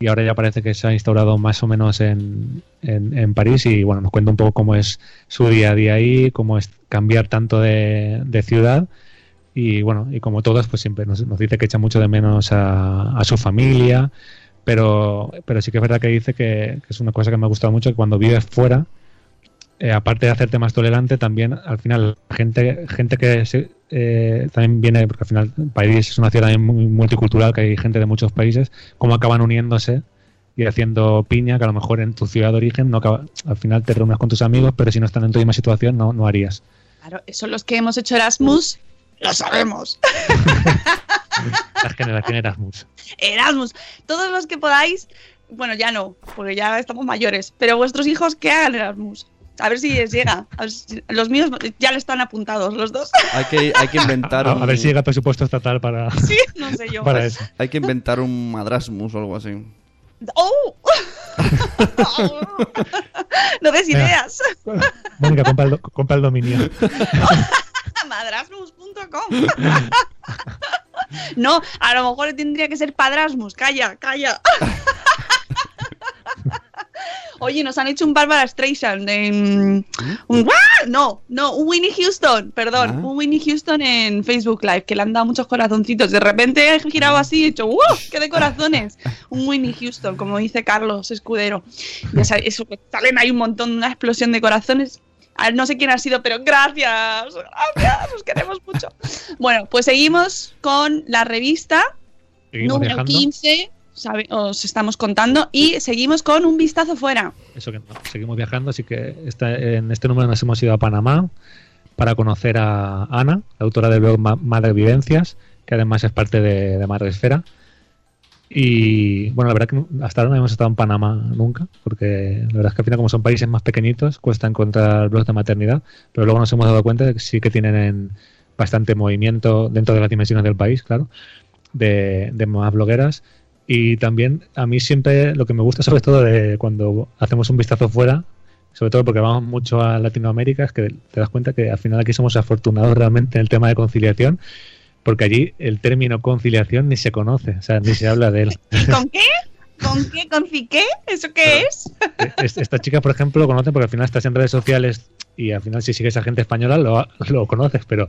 y ahora ya parece que se ha instaurado más o menos en, en, en París y bueno, nos cuenta un poco cómo es su día a día ahí, cómo es cambiar tanto de, de ciudad y bueno, y como todas, pues siempre nos, dice que echa mucho de menos a, su familia, pero, pero sí que es verdad que dice que, es una cosa que me ha gustado mucho, que cuando vives fuera, eh, aparte de hacerte más tolerante, también al final gente gente que se- eh, también viene, porque al final París es una ciudad muy multicultural, que hay gente de muchos países, cómo acaban uniéndose y haciendo piña, que a lo mejor en tu ciudad de origen no acaba- al final te reúnes con tus amigos, pero si no están en tu misma situación no, no harías. Claro, son los que hemos hecho Erasmus, lo sabemos. La generación Erasmus. Erasmus, todos los que podáis, bueno, ya no, porque ya estamos mayores, pero vuestros hijos que hagan Erasmus. A ver si les llega. Si- Los míos ya le están apuntados, los dos. Hay que, hay que inventar A, un, a ver si llega presupuesto estatal para, Sí, no sé yo. para eso. hay que inventar un madrasmus o algo así. ¡Oh! no des Venga. ideas. Mónica, compra el, compra el dominio. Madrasmus.com. no, a lo mejor tendría que ser Padrasmus. Calla, calla. Oye, nos han hecho un Barbara Streisand en... Un... ¡Ah! No, no, un Winnie Houston, perdón, Ah. un Winnie Houston en Facebook Live, que le han dado muchos corazoncitos. De repente he girado así y he dicho, ¡wow! ¡Qué de corazones! Un Winnie Houston, como dice Carlos Escudero. Ya sabes, eso, salen ahí un montón, una explosión de corazones. Ah, No sé quién ha sido, pero gracias, gracias, os queremos mucho. Bueno, pues seguimos con la revista número viajando. 15, sabe- os estamos contando, y seguimos con un vistazo fuera. Eso que no, seguimos viajando, así que esta- en este número nos hemos ido a Panamá para conocer a Ana, la autora del blog Ma- Madre Evidencias, que además es parte de, de Madre Esfera. Y bueno, la verdad que hasta ahora no hemos estado en Panamá nunca, porque la verdad es que al final como son países más pequeñitos cuesta encontrar blogs de maternidad, pero luego nos hemos dado cuenta de que sí que tienen bastante movimiento dentro de las dimensiones del país, claro, de, de más blogueras. Y también a mí siempre lo que me gusta sobre todo de cuando hacemos un vistazo fuera, sobre todo porque vamos mucho a Latinoamérica, es que te das cuenta que al final aquí somos afortunados realmente en el tema de conciliación, porque allí el término conciliación ni se conoce, o sea, ni se habla de él. ¿Y con qué? ¿Con qué? ¿Con qué? ¿Eso qué es? Es- Esta chica, por ejemplo, lo conocen porque al final estás en redes sociales y al final si sigues a gente española lo, lo conoces, pero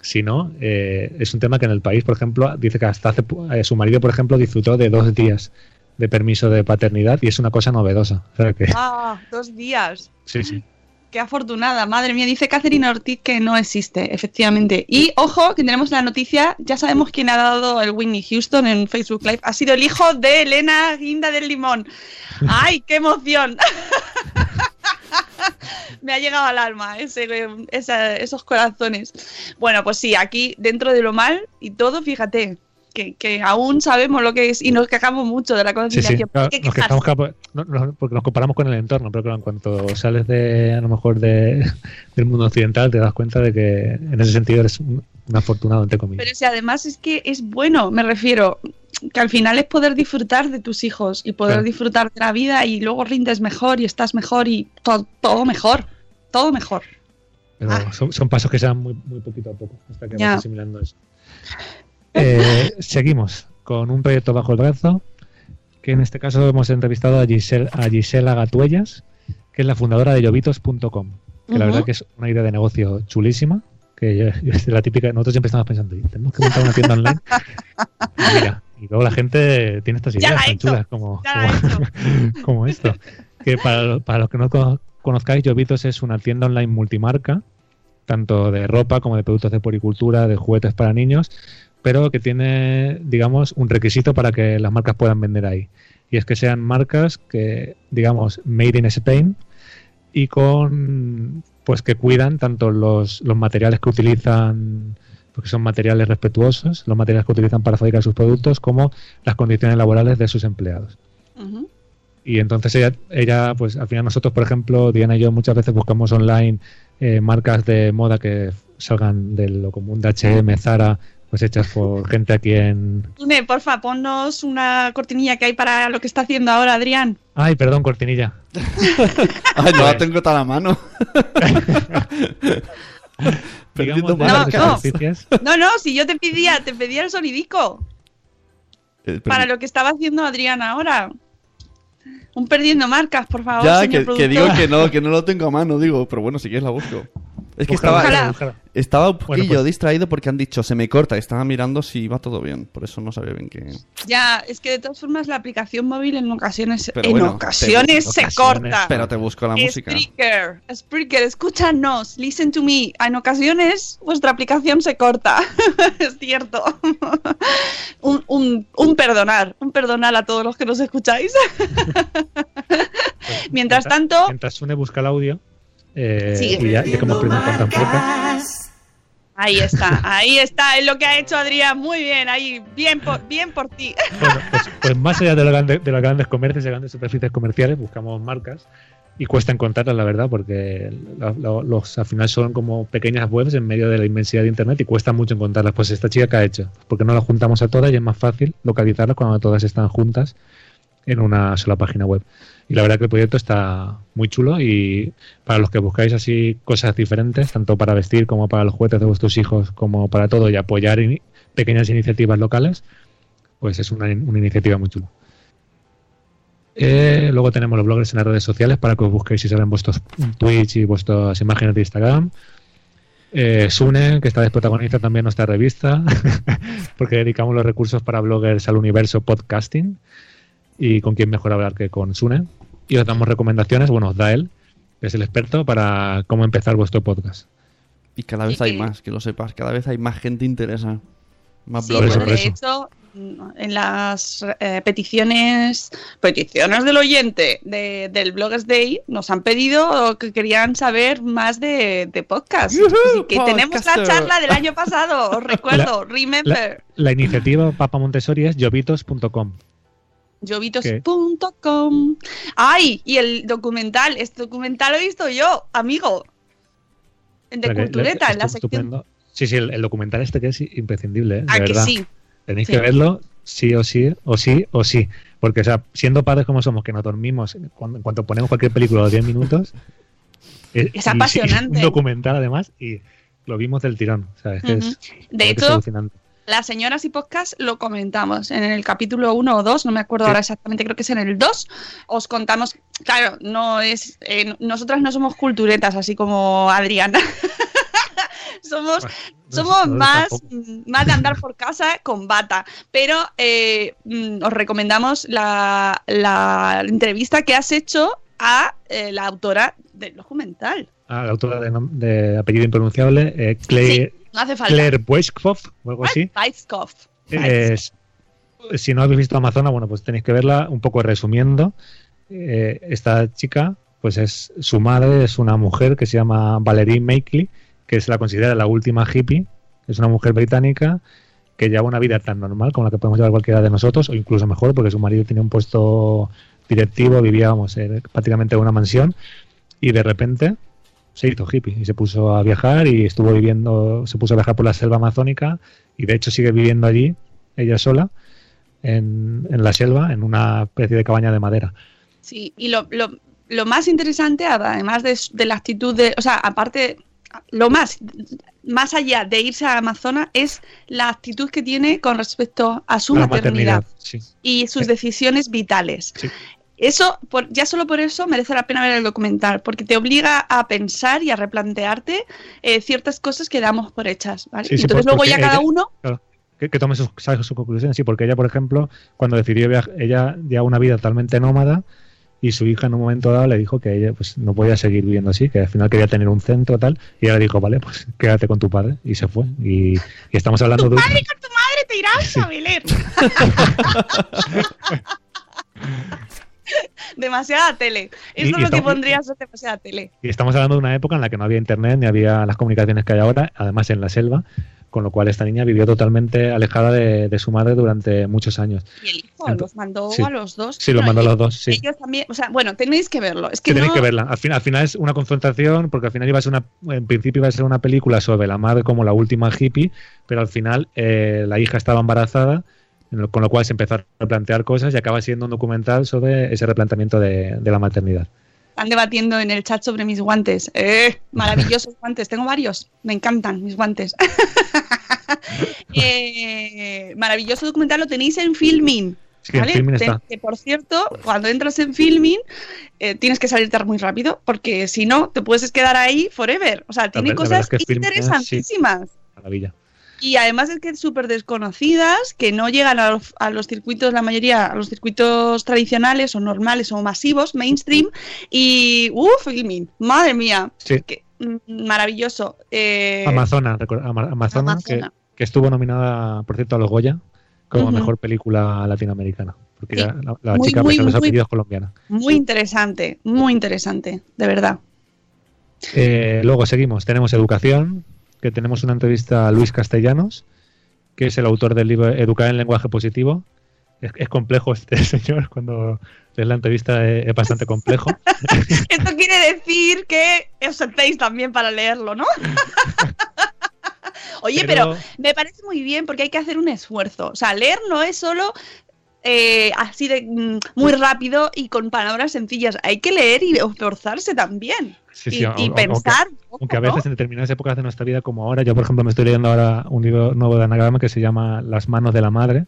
si no, eh, es un tema que en el país, por ejemplo, dice que hasta hace, eh, su marido, por ejemplo, disfrutó de dos días de permiso de paternidad y es una cosa novedosa. O sea que, Ah, dos días. sí, sí. Qué afortunada, madre mía. Dice Catherine Ortiz que no existe, efectivamente. Y ojo, que tenemos la noticia, ya sabemos quién ha dado el Whitney Houston en Facebook Live. Ha sido el hijo de Elena Guinda del Limón. ¡Ay, qué emoción! Me ha llegado al alma esos corazones. Bueno, pues sí, aquí dentro de lo mal y todo, fíjate, que, que aún sabemos lo que es y nos quejamos mucho de la Sí, conciliación. sí. Hay que nos no, no, porque nos comparamos con el entorno, pero claro, en cuanto sales de, a lo mejor, de, del mundo occidental, te das cuenta de que en ese sentido eres un, un afortunado, entre comillas. Pero si además es que es bueno, me refiero, que al final es poder disfrutar de tus hijos y poder Claro. disfrutar de la vida y luego rindes mejor y estás mejor y todo, todo mejor, todo mejor. Pero Ah. son, son pasos que se dan muy, muy poquito a poco hasta que Ya. vas asimilando eso. Eh, seguimos con un proyecto bajo el brazo, que en este caso hemos entrevistado a, Giselle, a Gisela Gatuellas, que es la fundadora de llovitos.com, que la Ujú. verdad que es una idea de negocio chulísima, que es la típica, nosotros siempre estamos pensando, "Oye, tenemos que montar una tienda online. Y mira, y luego la gente tiene estas ideas la tan chulas como, la como- como esto. Que para, para los que no cono- conozcáis, Llovitos es una tienda online multimarca, tanto de ropa como de productos de poricultura, de juguetes para niños, pero que tiene, digamos, un requisito para que las marcas puedan vender ahí. Y es que sean marcas que, digamos, made in Spain y con, pues que cuidan tanto los, los materiales que utilizan, porque son materiales respetuosos, los materiales que utilizan para fabricar sus productos, como las condiciones laborales de sus empleados. Y entonces ella, ella, pues al final nosotros, por ejemplo, Diana y yo muchas veces buscamos online eh, marcas de moda que salgan de lo común de H&M, Zara, pues hechas por gente aquí en... Tune, porfa, ponnos una cortinilla que hay para lo que está haciendo ahora Adrián. Ay, perdón, cortinilla. Ay, no la tengo tan a mano. Perdiendo No, no. No, no, si yo te pedía, te pedía el sonidico Eh, para lo que estaba haciendo Adrián ahora. Un perdiendo marcas, por favor. Ya, señor que, digo que no, que no lo tengo a mano, digo, pero bueno, si quieres la busco. Es que Búscala, estaba, búscala. estaba un poquillo Bueno, pues- distraído porque han dicho se me corta. Estaba mirando si iba todo bien. Por eso no sabía bien qué. Ya, es que de todas formas la aplicación móvil en ocasiones, Pero en bueno, ocasiones te- se ocasiones, corta. Pero te busco la música. Spreaker, Spreaker, escúchanos, listen to me. En ocasiones vuestra aplicación se corta, es cierto. un, un- un perdonar, un perdonar a todos los que nos escucháis. Mientras tanto, Mientras Sune busca el audio, eh, Sigue. y ya, ya que hemos tan ahí está, ahí está, es lo que ha hecho Adrián, muy bien, ahí, bien por, bien por ti. Bueno, pues, pues más allá de los, grandes, de los grandes comercios y grandes superficies comerciales, buscamos marcas y cuesta encontrarlas, la verdad, porque lo- lo- los al final son como pequeñas webs en medio de la inmensidad de Internet y cuesta mucho encontrarlas. Pues esta chica que ha hecho, porque no las juntamos a todas y es más fácil localizarlas cuando todas están juntas en una sola página web. Y la verdad que el proyecto está muy chulo y para los que buscáis así cosas diferentes, tanto para vestir como para los juguetes de vuestros hijos, como para todo y apoyar pequeñas iniciativas locales, pues es una, una iniciativa muy chula. Eh, luego tenemos los bloggers en las redes sociales para que os busquéis si salen vuestros Twitch y vuestras imágenes de Instagram. Eh, Sune, que esta vez protagoniza también nuestra revista, porque dedicamos los recursos para bloggers al universo podcasting. Y con quién mejor hablar que con Sune. Y os damos recomendaciones, bueno, os da él, que es el experto, para cómo empezar vuestro podcast. Y cada vez hay más, que lo sepas. Cada vez hay más gente interesa. Más Sí, bloggers. de eso. hecho, en las eh, peticiones, peticiones del oyente de- del Bloggers Day nos han pedido que querían saber más de, de podcast. Así que tenemos la charla del año pasado, os recuerdo, remember. La iniciativa Papa Montessori es jovitos.com. Jovitos.com. ¡Ay! Y el documental, este documental lo he visto yo, amigo. De cultureta, le- en la es sección. estupendo. Sí, sí, el, el documental este que es imprescindible, ¿eh? de Ah, que sí. Tenéis Sí. que verlo sí o sí, o sí o sí. Porque, o sea, siendo padres como somos, que nos dormimos cuando, en cuanto ponemos cualquier película los 10 minutos. eh, Es y- apasionante. un documental, además, y lo vimos del tirón. O sea, es es, De es hecho, alucinante. Las señoras y podcast lo comentamos en el capítulo 1 o 2, no me acuerdo Sí. ahora exactamente, creo que es en el 2. Os contamos, claro, no es eh, nosotras no somos culturetas así como Adriana. somos Bueno, no- somos no más, más de andar por casa con bata, pero eh, mm, os recomendamos la, la entrevista que has hecho a eh, la autora del documental. Ah, la autora de, apellido impronunciable, eh, Claire, No hace falta. Claire Boyskov, o algo así. Weizkopf. Es- si no habéis visto Amazona, bueno, pues tenéis que verla un poco resumiendo. Eh, esta chica, pues es su madre, es una mujer que se llama Valerie Makeley, que se la considera la última hippie. Es una mujer británica que lleva una vida tan normal como la que podemos llevar cualquiera de nosotros, o incluso mejor, porque su marido tenía un puesto directivo, vivíamos prácticamente en una mansión, y de repente se hizo hippie y se puso a viajar y estuvo viviendo, se puso a viajar por la selva amazónica y de hecho sigue viviendo allí, ella sola, en, en la selva, en una especie de cabaña de madera. Sí, y lo, lo, lo más interesante, además de, de la actitud de, o sea, aparte, lo más, más allá de irse a Amazonas, es la actitud que tiene con respecto a su La maternidad, sí. y sus Sí. decisiones vitales. Sí. Eso, por, ya solo por eso merece la pena ver el documental, porque te obliga a pensar y a replantearte eh, ciertas cosas que damos por hechas. ¿vale? Sí, sí, Entonces luego ya cada ella- uno Claro, que, que tome sus, conclusiones, sí, porque ella, por ejemplo, cuando decidió viajar, ella lleva una vida totalmente nómada y su hija en un momento dado le dijo que ella pues no podía seguir viviendo así, que al final quería tener un centro tal, y ella le dijo, vale, pues quédate con tu padre, y se fue. Y, y estamos hablando tu de... padre con tu madre te irás a Belén. demasiada tele. Y es lo que pondrías es demasiada tele. Y estamos hablando de una época en la que no había internet ni había las comunicaciones que hay ahora, además en la selva, con lo cual esta niña vivió totalmente alejada de, de su madre durante muchos años. Y el hijo los mandó sí. a los dos. Sí, los mandó a los dos, sí. Ellos también, o sea, bueno, tenéis que verlo. Es que Que tenéis que verla. Al final, al final es una confrontación, porque al final iba a ser una, en principio iba a ser una película sobre la madre como la última hippie, pero al final eh, la hija estaba embarazada, lo- con lo cual se empezó a replantear cosas y acaba siendo un documental sobre ese replanteamiento de, de la maternidad. Están debatiendo en el chat sobre mis guantes. ¡Eh! Maravillosos guantes. Tengo varios. Me encantan mis guantes. Eh, maravilloso documental. Lo tenéis en Filming. Sí, ¿vale? Está. que, por cierto, cuando entras en filming, eh, tienes que salirte muy rápido, porque si no, te puedes quedar ahí forever. O sea, tiene ver- cosas es que Filmin, sí. interesantísimas. Maravilla. Y además es que súper desconocidas, que no llegan a los, a los circuitos, la mayoría, a los circuitos tradicionales o normales o masivos, mainstream. Y, uff, filming, madre mía, Sí. que, mm, maravilloso. Eh, Amazona, recor- Ama- Amazona, Que, Amazona. que estuvo nominada, por cierto, a los Goya como Ujú. mejor película latinoamericana. Porque Sí. la, la Muy, chica, muy, a los muy- apellidos, colombiana. Muy interesante, muy interesante, de verdad. Eh, luego seguimos. Tenemos educación, que tenemos una entrevista a Luis Castellanos, que es el autor del libro Educar en lenguaje positivo. Es, es complejo este señor, cuando lees la entrevista es, es bastante complejo. Esto quiere decir que os sentéis también para leerlo, ¿no? Oye, pero... me parece muy bien porque hay que hacer un esfuerzo. O sea, leer no es solo eh, así de mm, muy rápido y con palabras sencillas. Hay que leer y esforzarse también. Sí, sí, y, pensar. poco, Aunque a ¿no? veces en determinadas épocas de nuestra vida, como ahora, yo por ejemplo me estoy leyendo ahora un libro nuevo de anagrama que se llama Las manos de la madre,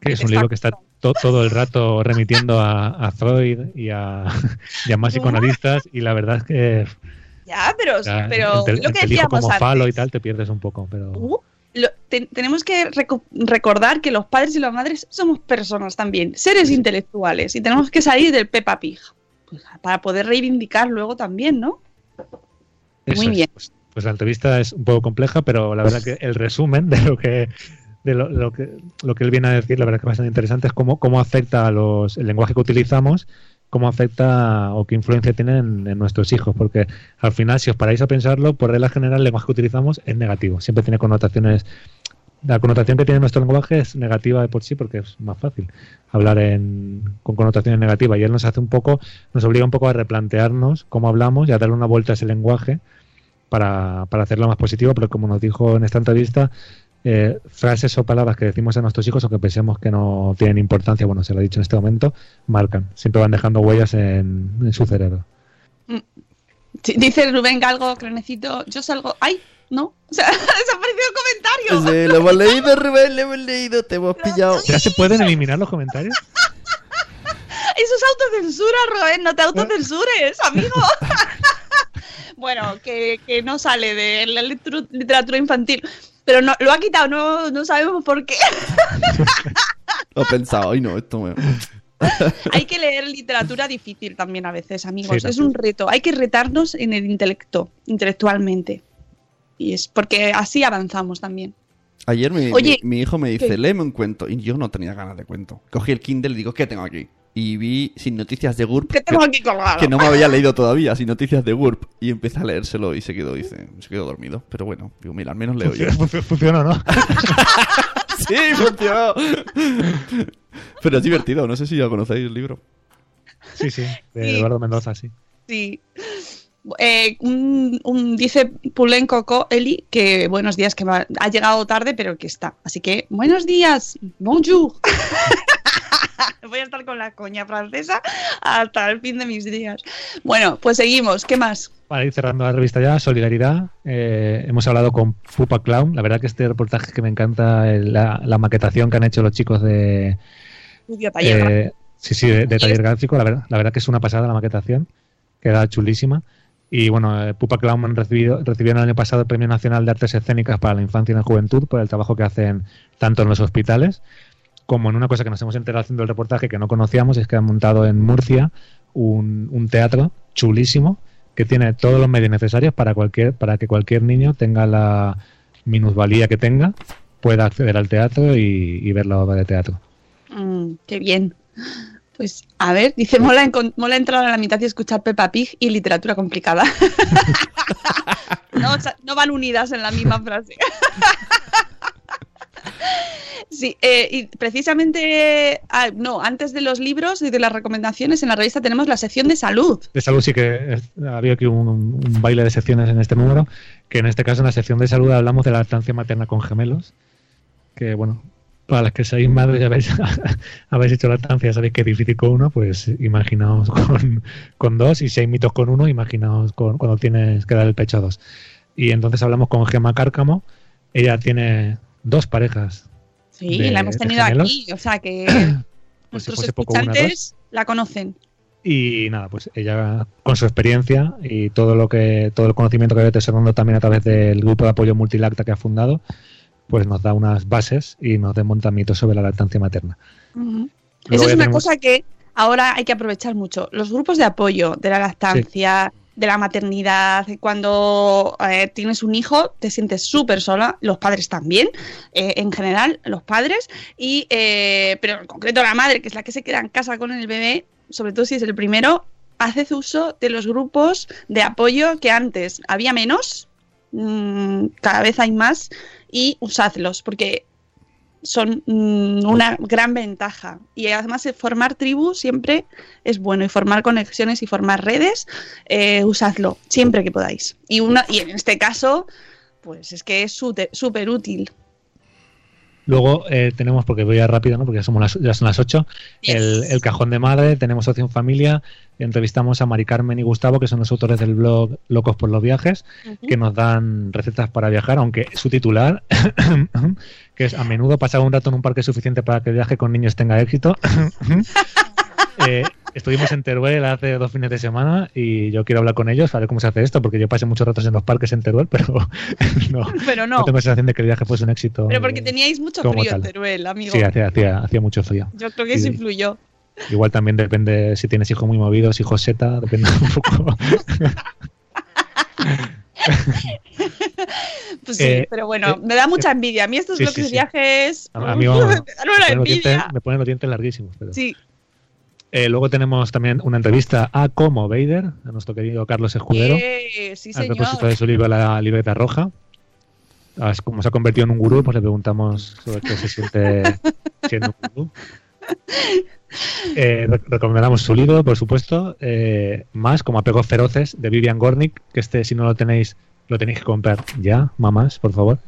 que es un libro que está to- todo el rato remitiendo a, a Freud y a, y a más psicoanalistas y la verdad es que Ya, pero, ya, pero lo que decíamos como antes. falo y tal te pierdes un poco, pero Uh, lo- te- tenemos que reco- recordar que los padres y las madres somos personas también, seres intelectuales, y tenemos que salir del Peppa Pig. Para poder reivindicar luego también, ¿no? eso muy es. bien. Pues, pues la entrevista es un poco compleja, pero la verdad que el resumen de lo que de lo, lo que lo que él viene a decir, la verdad que es bastante interesante es cómo, cómo afecta a los el lenguaje que utilizamos, cómo afecta o qué influencia tiene en, en nuestros hijos, porque al final si os paráis a pensarlo, por regla general el lenguaje que utilizamos es negativo, siempre tiene connotaciones la connotación que tiene nuestro lenguaje es negativa de por sí porque es más fácil hablar en, con connotaciones negativas y él nos hace un poco, nos obliga un poco a replantearnos cómo hablamos y a darle una vuelta a ese lenguaje para, para hacerlo más positivo, pero como nos dijo en esta entrevista, eh, frases o palabras que decimos a nuestros hijos o que pensemos que no tienen importancia, bueno, se lo ha dicho en este momento, marcan, siempre van dejando huellas en, su cerebro. Sí, dice Rubén Galgo, cronecito, yo salgo. ¡Ay! No, o sea, desapareció el comentario. Sí, lo hemos leído, Rubén, lo hemos leído, te hemos pillado. ¿Ya se pueden eliminar los comentarios? Eso es autocensura, Rubén, no te autocensures, amigo. bueno, que, que no sale de la literatura infantil. Pero no, lo ha quitado, no, no sabemos por qué. Lo he pensado, ay no, esto me... Hay que leer literatura difícil también a veces, amigos. Sí, es un reto. Hay que retarnos en el intelecto, intelectualmente. Y es porque así avanzamos también. Ayer mi, Oye, mi- mi hijo me dice, ¿qué? léeme un cuento. Y yo no tenía ganas de cuento. Cogí el Kindle y digo, ¿qué tengo aquí? Y vi Sin Noticias de GURP, ¿Qué tengo aquí colgado? que no me había leído todavía, Sin Noticias de GURP. Y empecé a leérselo y se quedó, dice, se quedó dormido. Pero bueno, digo, mira, al menos leo yo. Funcionó, funcionó, ¿no? ¡Sí, funcionó! Pero es divertido, no sé si ya conocéis el libro. Sí, sí, de Sí. Eduardo Mendoza, sí. Sí. Eh, un, un- dice Pulenco Co Eli que buenos días, que va- ha llegado tarde, pero que está. Así que buenos días, bonjour. Voy a estar con la coña francesa hasta el fin de mis días. Bueno, pues seguimos. ¿Qué más? Para ir cerrando la revista ya, Solidaridad. eh, hemos hablado con Pupa Clown. La verdad que este reportaje que me encanta, la, la maquetación que han hecho los chicos de, eh, sí, sí, de, de taller gráfico. La verdad, la verdad que es una pasada la maquetación. Queda chulísima. Y bueno, eh, Pupa Clown han recibido, recibieron el año pasado el Premio Nacional de Artes Escénicas para la Infancia y la Juventud por el trabajo que hacen tanto en los hospitales como en una cosa que nos hemos enterado haciendo el reportaje que no conocíamos, es que han montado en Murcia un, un teatro chulísimo que tiene todos los medios necesarios para cualquier para que cualquier niño tenga la minusvalía que tenga pueda acceder al teatro y, y ver la obra de teatro. Mm, qué bien. Pues a ver, dice, mola, mola entrar a la mitad y escuchar Peppa Pig y literatura complicada. no, o sea, no van unidas en la misma frase. Sí, eh, y precisamente, ah, no, antes de los libros y de las recomendaciones, en la revista tenemos la sección de salud. De salud sí que es- había aquí un, un baile de secciones en este número, que en este caso en la sección de salud hablamos de la lactancia materna con gemelos, que bueno, para las que seáis madres y habéis, habéis hecho lactancia, sabéis que es difícil con uno, pues imaginaos con, con dos, y si hay mitos con uno, imaginaos con, cuando tienes que dar el pecho a dos. Y entonces hablamos con Gemma Cárcamo, ella tiene dos parejas Sí, de- la hemos tenido aquí, o sea que Pues nuestros una, escuchantes la conocen. Y nada, pues ella con su experiencia y todo lo que todo el conocimiento que ha ido atesorando también a través del grupo de apoyo Multilacta que ha fundado, pues nos da unas bases y nos desmonta mitos sobre la lactancia materna. Luego Eso ya es una tenemos- cosa que ahora hay que aprovechar mucho. Los grupos de apoyo de la lactancia, de la maternidad, cuando eh, tienes un hijo te sientes súper sola, los padres también, eh, en general, los padres, y eh, pero en concreto la madre, que es la que se queda en casa con el bebé, sobre todo si es el primero, haces uso de los grupos de apoyo que antes había menos, mm, cada vez hay más, y usadlos, porque son mm, una gran ventaja. Y además eh, formar tribus siempre es bueno y formar conexiones y formar redes, eh, usadlo siempre que podáis. Y, una, y en este caso, pues es que es súper útil. Luego eh, tenemos, porque voy a rápido, ¿no? porque ya, somos las, ya son las 8, Yes. el, el cajón de madre, tenemos opción familia, entrevistamos a Mari Carmen y Gustavo, que son los autores del blog Locos por los Viajes, que nos dan recetas para viajar, aunque su titular, que es a menudo pasar un rato en un parque suficiente para que el viaje con niños tenga éxito. Eh, estuvimos en Teruel hace dos fines de semana y yo quiero hablar con ellos a ver cómo se hace esto, porque yo pasé muchos ratos en los parques en Teruel, pero no, Pero no, no tengo la sensación de que el viaje fuese un éxito. pero porque teníais mucho frío en. Teruel, amigo. Sí, hacía, hacía, hacía mucho frío. Yo creo que eso influyó. Igual también depende si tienes hijos muy movidos, hijos seta, depende un poco. Pues sí, Eh, pero bueno, eh, me da mucha envidia. A mí estos sí, bloques sí, de viajes A, mí me ponen los dientes, envidia. me ponen los dientes larguísimos. pero- Sí, Eh, luego tenemos también una entrevista a Como Vader, a nuestro querido Carlos Escudero, Eh, sí señor. propósito de su libro La libreta roja. Como se ha convertido en un gurú, pues le preguntamos sobre qué se siente siendo un gurú. Eh, re- recomendamos su libro, por supuesto, eh, más como Apegos Feroces de Vivian Gornick, que este, si no lo tenéis, lo tenéis que comprar ya, mamás, por favor.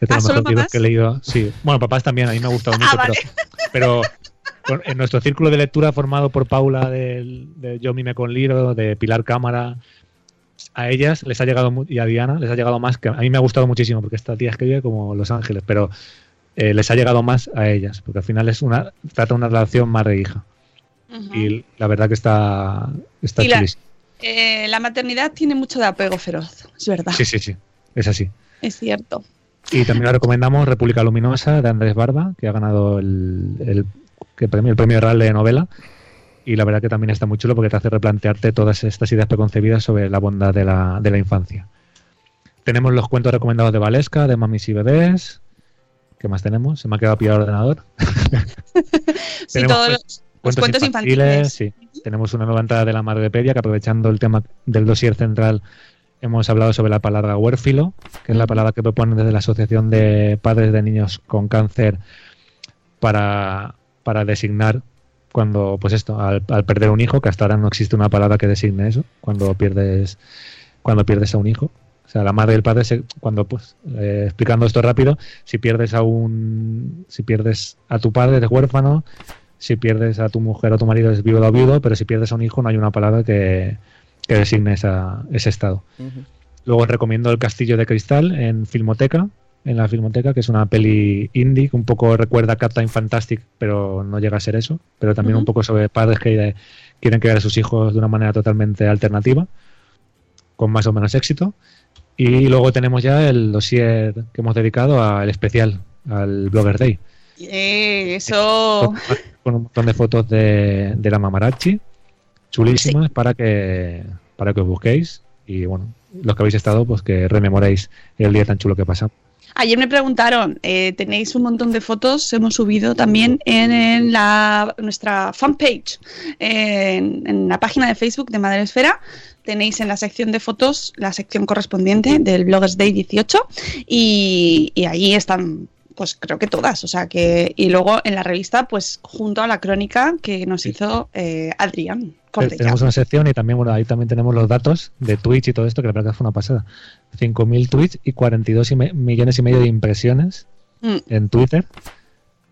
Este es Ah, que he leído. Sí, bueno, papás también, a mí me ha gustado mucho, Ah, vale. pero, en nuestro círculo de lectura formado por Paula de, Yo Mime con Libro, de Pilar Cámara, a ellas les ha llegado y a Diana les ha llegado más que a mí me ha gustado muchísimo porque esta tía escribe como Los Ángeles, pero eh, les ha llegado más a ellas porque al final es una trata una relación madre-hija Ujú. y la verdad que está está Y la-. Eh, la maternidad tiene mucho de apego feroz, es verdad, Sí, sí, sí, es así. es cierto. Y también le recomendamos República Luminosa de Andrés Barba, que ha ganado el, el, que premio, el premio Real de novela. Y la verdad que también está muy chulo porque te hace replantearte todas estas ideas preconcebidas sobre la bondad de la, de la infancia. Tenemos los cuentos recomendados de Valesca, de Mamis y Bebés. ¿Qué más tenemos? Se me ha quedado pillado el ordenador. Sí, Tenemos todos los, los cuentos infantiles, infantiles. sí. Tenemos una nueva entrada de la Madrepedia que aprovechando el tema del dossier central hemos hablado sobre la palabra huérfilo, que es la palabra que proponen desde la Asociación de Padres de Niños con Cáncer para, para designar cuando, pues esto, al, al perder un hijo, que hasta ahora no existe una palabra que designe eso, cuando pierdes, cuando pierdes a un hijo. O sea, la madre y el padre, se- cuando, pues, eh, explicando esto rápido, si pierdes a un, si pierdes a tu padre, eres huérfano, si pierdes a tu mujer o a tu marido, es viudo o viudo, pero si pierdes a un hijo, no hay una palabra que, que designe esa, ese estado. Luego recomiendo El Castillo de Cristal en Filmoteca, en la Filmoteca, que es una peli indie que un poco recuerda a Captain Fantastic, pero no llega a ser eso. Pero también un poco sobre padres que eh, quieren criar a sus hijos de una manera totalmente alternativa, con más o menos éxito. Y luego tenemos ya el dossier que hemos dedicado al especial, al Blogger Day. Eh, eso. Con, un montón de fotos de, de la mamarachi, chulísimas para que para que os busquéis y bueno, los que habéis estado, pues que rememoréis el día tan chulo que pasamos. Ayer me preguntaron, eh, tenéis un montón de fotos, hemos subido también en, en la, nuestra fanpage, en, en la página de Facebook de Madre Esfera. Tenéis en la sección de fotos la sección correspondiente del Bloggers Day 18 y, y ahí están, pues creo que todas. O sea que y luego en la revista, pues junto a la crónica que nos hizo eh, Adrián Tenemos una sección y también, bueno, ahí también tenemos los datos de Twitch y todo esto, que la verdad que fue una pasada. 5.000 tweets y 42 y millones y medio de impresiones Mm. en Twitter.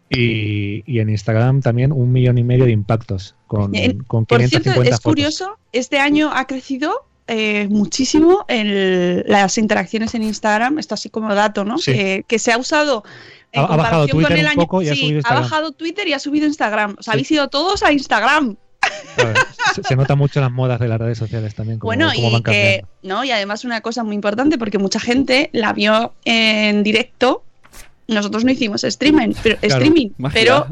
Y, y en Instagram también un millón y medio de impactos con, En- con Por 550 cierto, es fotos. curioso, este año ha crecido eh, muchísimo el- las interacciones en Instagram, esto así como dato, ¿no? Sí. Que, que se ha usado en Ha- ha bajado comparación con Twitter el un año poco y ha subido bajado Twitter y ha subido Instagram. O sea, Sí. habéis ido todos a Instagram. Se, se nota mucho las modas de las redes sociales también, como, bueno, y van que, no, y además una cosa muy importante, porque mucha gente la vio en directo. Nosotros no hicimos streaming, pero, Claro, streaming, Magia. pero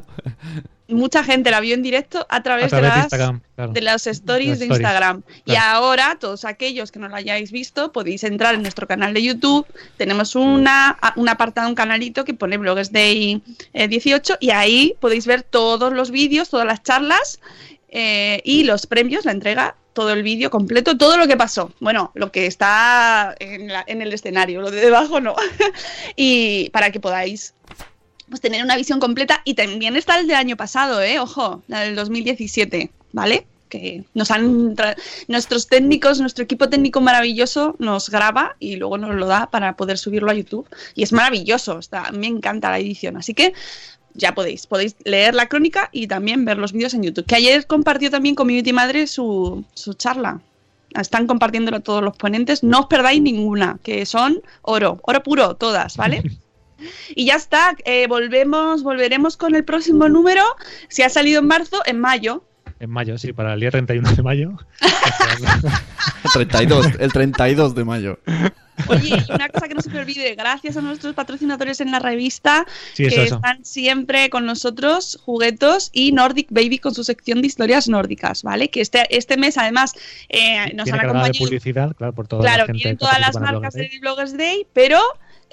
mucha gente la vio en directo a través, A través de las claro. de las stories Las de stories, Instagram. Y ahora, todos aquellos que no lo hayáis visto, podéis entrar en nuestro canal de YouTube. Tenemos una, un apartado, un canalito que pone Blogs Day eh, 18 y ahí podéis ver todos los vídeos, todas las charlas eh, y los premios, la entrega, todo el vídeo completo, todo lo que pasó. Bueno, lo que está en, el escenario, lo de debajo no. y para que podáis pues tener una visión completa y también está el del año pasado, ¿eh? Ojo, la del 2017, ¿vale? Que nos han nuestros técnicos, nuestro equipo técnico maravilloso nos graba y luego nos lo da para poder subirlo a YouTube y es maravilloso, está, me encanta la edición, así que ya podéis, podéis leer la crónica y también ver los vídeos en YouTube. Que ayer compartió también Community Madre su, su charla. Están compartiéndolo todos los ponentes. No os perdáis ninguna, que son oro, oro puro, todas, ¿vale? Y ya está, eh, volvemos, volveremos con el próximo número. Si ha salido en marzo, en mayo. En mayo, sí, para el día 31 de mayo. 32, el 32 de mayo. Oye, y una cosa que no se me olvide, gracias a nuestros patrocinadores en la revista, Sí, eso, que eso. están siempre con nosotros, Juguetos y Nordic Baby con su sección de historias nórdicas, ¿vale? Que este, este mes además eh, nos Tiene han de acompañado. publicidad, claro, por toda Claro, la gente tienen que todas las el marcas del Bloggers Day, pero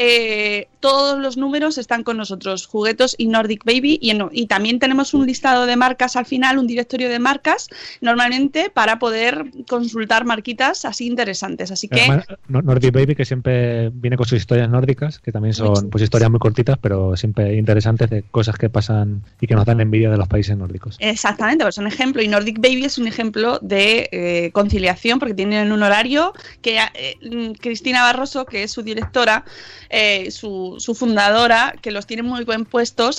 eh, todos los números están con nosotros, Juguetos y Nordic Baby, y, en- y también tenemos un listado de marcas al final, un directorio de marcas, normalmente para poder consultar marquitas así interesantes. Así que Además, Nordic Baby, que siempre viene con sus historias nórdicas, que también son pues historias muy cortitas, pero siempre interesantes de cosas que pasan y que nos dan envidia de los países nórdicos. Exactamente, pues un ejemplo. Y Nordic Baby es un ejemplo de eh, conciliación porque tienen un horario que eh, Cristina Barroso, que es su directora, eh, su, su fundadora, que los tiene muy buen puestos,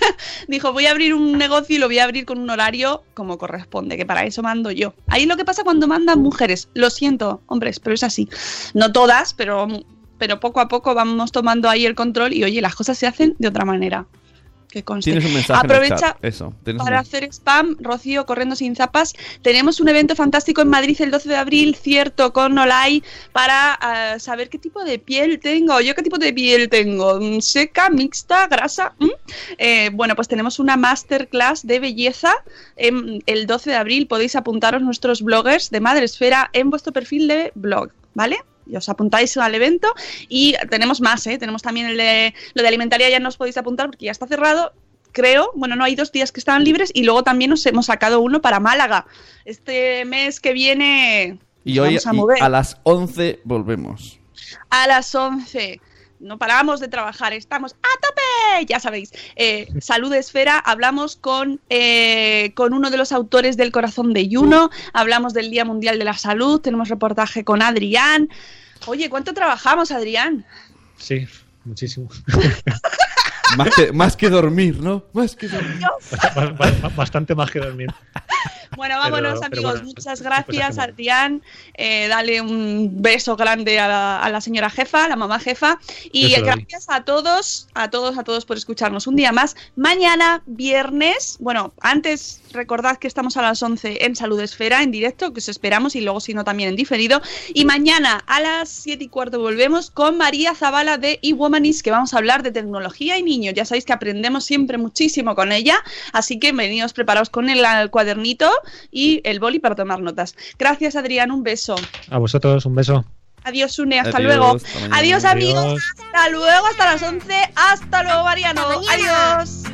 dijo voy a abrir un negocio y lo voy a abrir con un horario como corresponde, que para eso mando yo. Ahí lo que pasa cuando mandan mujeres. Lo siento, hombres, pero es así. No todas, pero, pero poco a poco vamos tomando ahí el control y oye, las cosas se hacen de otra manera. Que conste. Tienes un mensaje Aprovecha en el chat. Eso. tienes un para hacer spam, Rocío corriendo sin zapas. Tenemos un evento fantástico en Madrid el 12 de abril, cierto, con Olay, para ah, saber qué tipo de piel tengo. ¿Yo qué tipo de piel tengo? Mm, ¿Seca, mixta, grasa? ¿Mm? Eh, bueno, pues tenemos una masterclass de belleza em, el 12 de abril. Podéis apuntaros nuestros bloggers de Madresfera en vuestro perfil de blog, ¿vale? Y os apuntáis al evento y tenemos más, ¿eh? Tenemos también el de lo de alimentaria, ya no os podéis apuntar porque ya está cerrado creo, bueno, no hay dos días que estaban libres y luego también nos hemos sacado uno para Málaga. Este mes que viene Y hoy vamos a y mover a las 11 volvemos. a las 11. No paramos de trabajar, estamos a tope, ya sabéis. Eh, Salud Esfera, hablamos con, eh, con uno de los autores del Corazón de Yuno, hablamos del Día Mundial de la Salud, tenemos reportaje con Adrián. Oye, ¿cuánto trabajamos, Adrián? Sí, muchísimo. Más que, más que dormir, ¿no? Más que dormir. Ba- ba- Bastante más que dormir. Bueno, vámonos Pero- pero amigos, bueno, muchas gracias. Adrián, Eh, dale un beso grande a la, a la señora jefa, la mamá jefa y doy. gracias a todos, a todos, a todos por escucharnos un día más. Mañana, viernes, bueno, antes recordad que estamos a las 11 en Salud Esfera, en directo, que os esperamos y luego si no también en diferido. Y mañana a las 7 y cuarto volvemos con María Zavala de eWomanis, que vamos a hablar de tecnología y niños. Ya sabéis que aprendemos siempre muchísimo con ella, así que venidos preparados con el, el cuadernito y el boli para tomar notas. Gracias Adrián, un beso. A vosotros, un beso. Adiós, Une, hasta Adiós, luego. hasta. Adiós, amigos. Adiós. Hasta luego, hasta las 11. Hasta luego, Mariano. Hasta mañana. Adiós.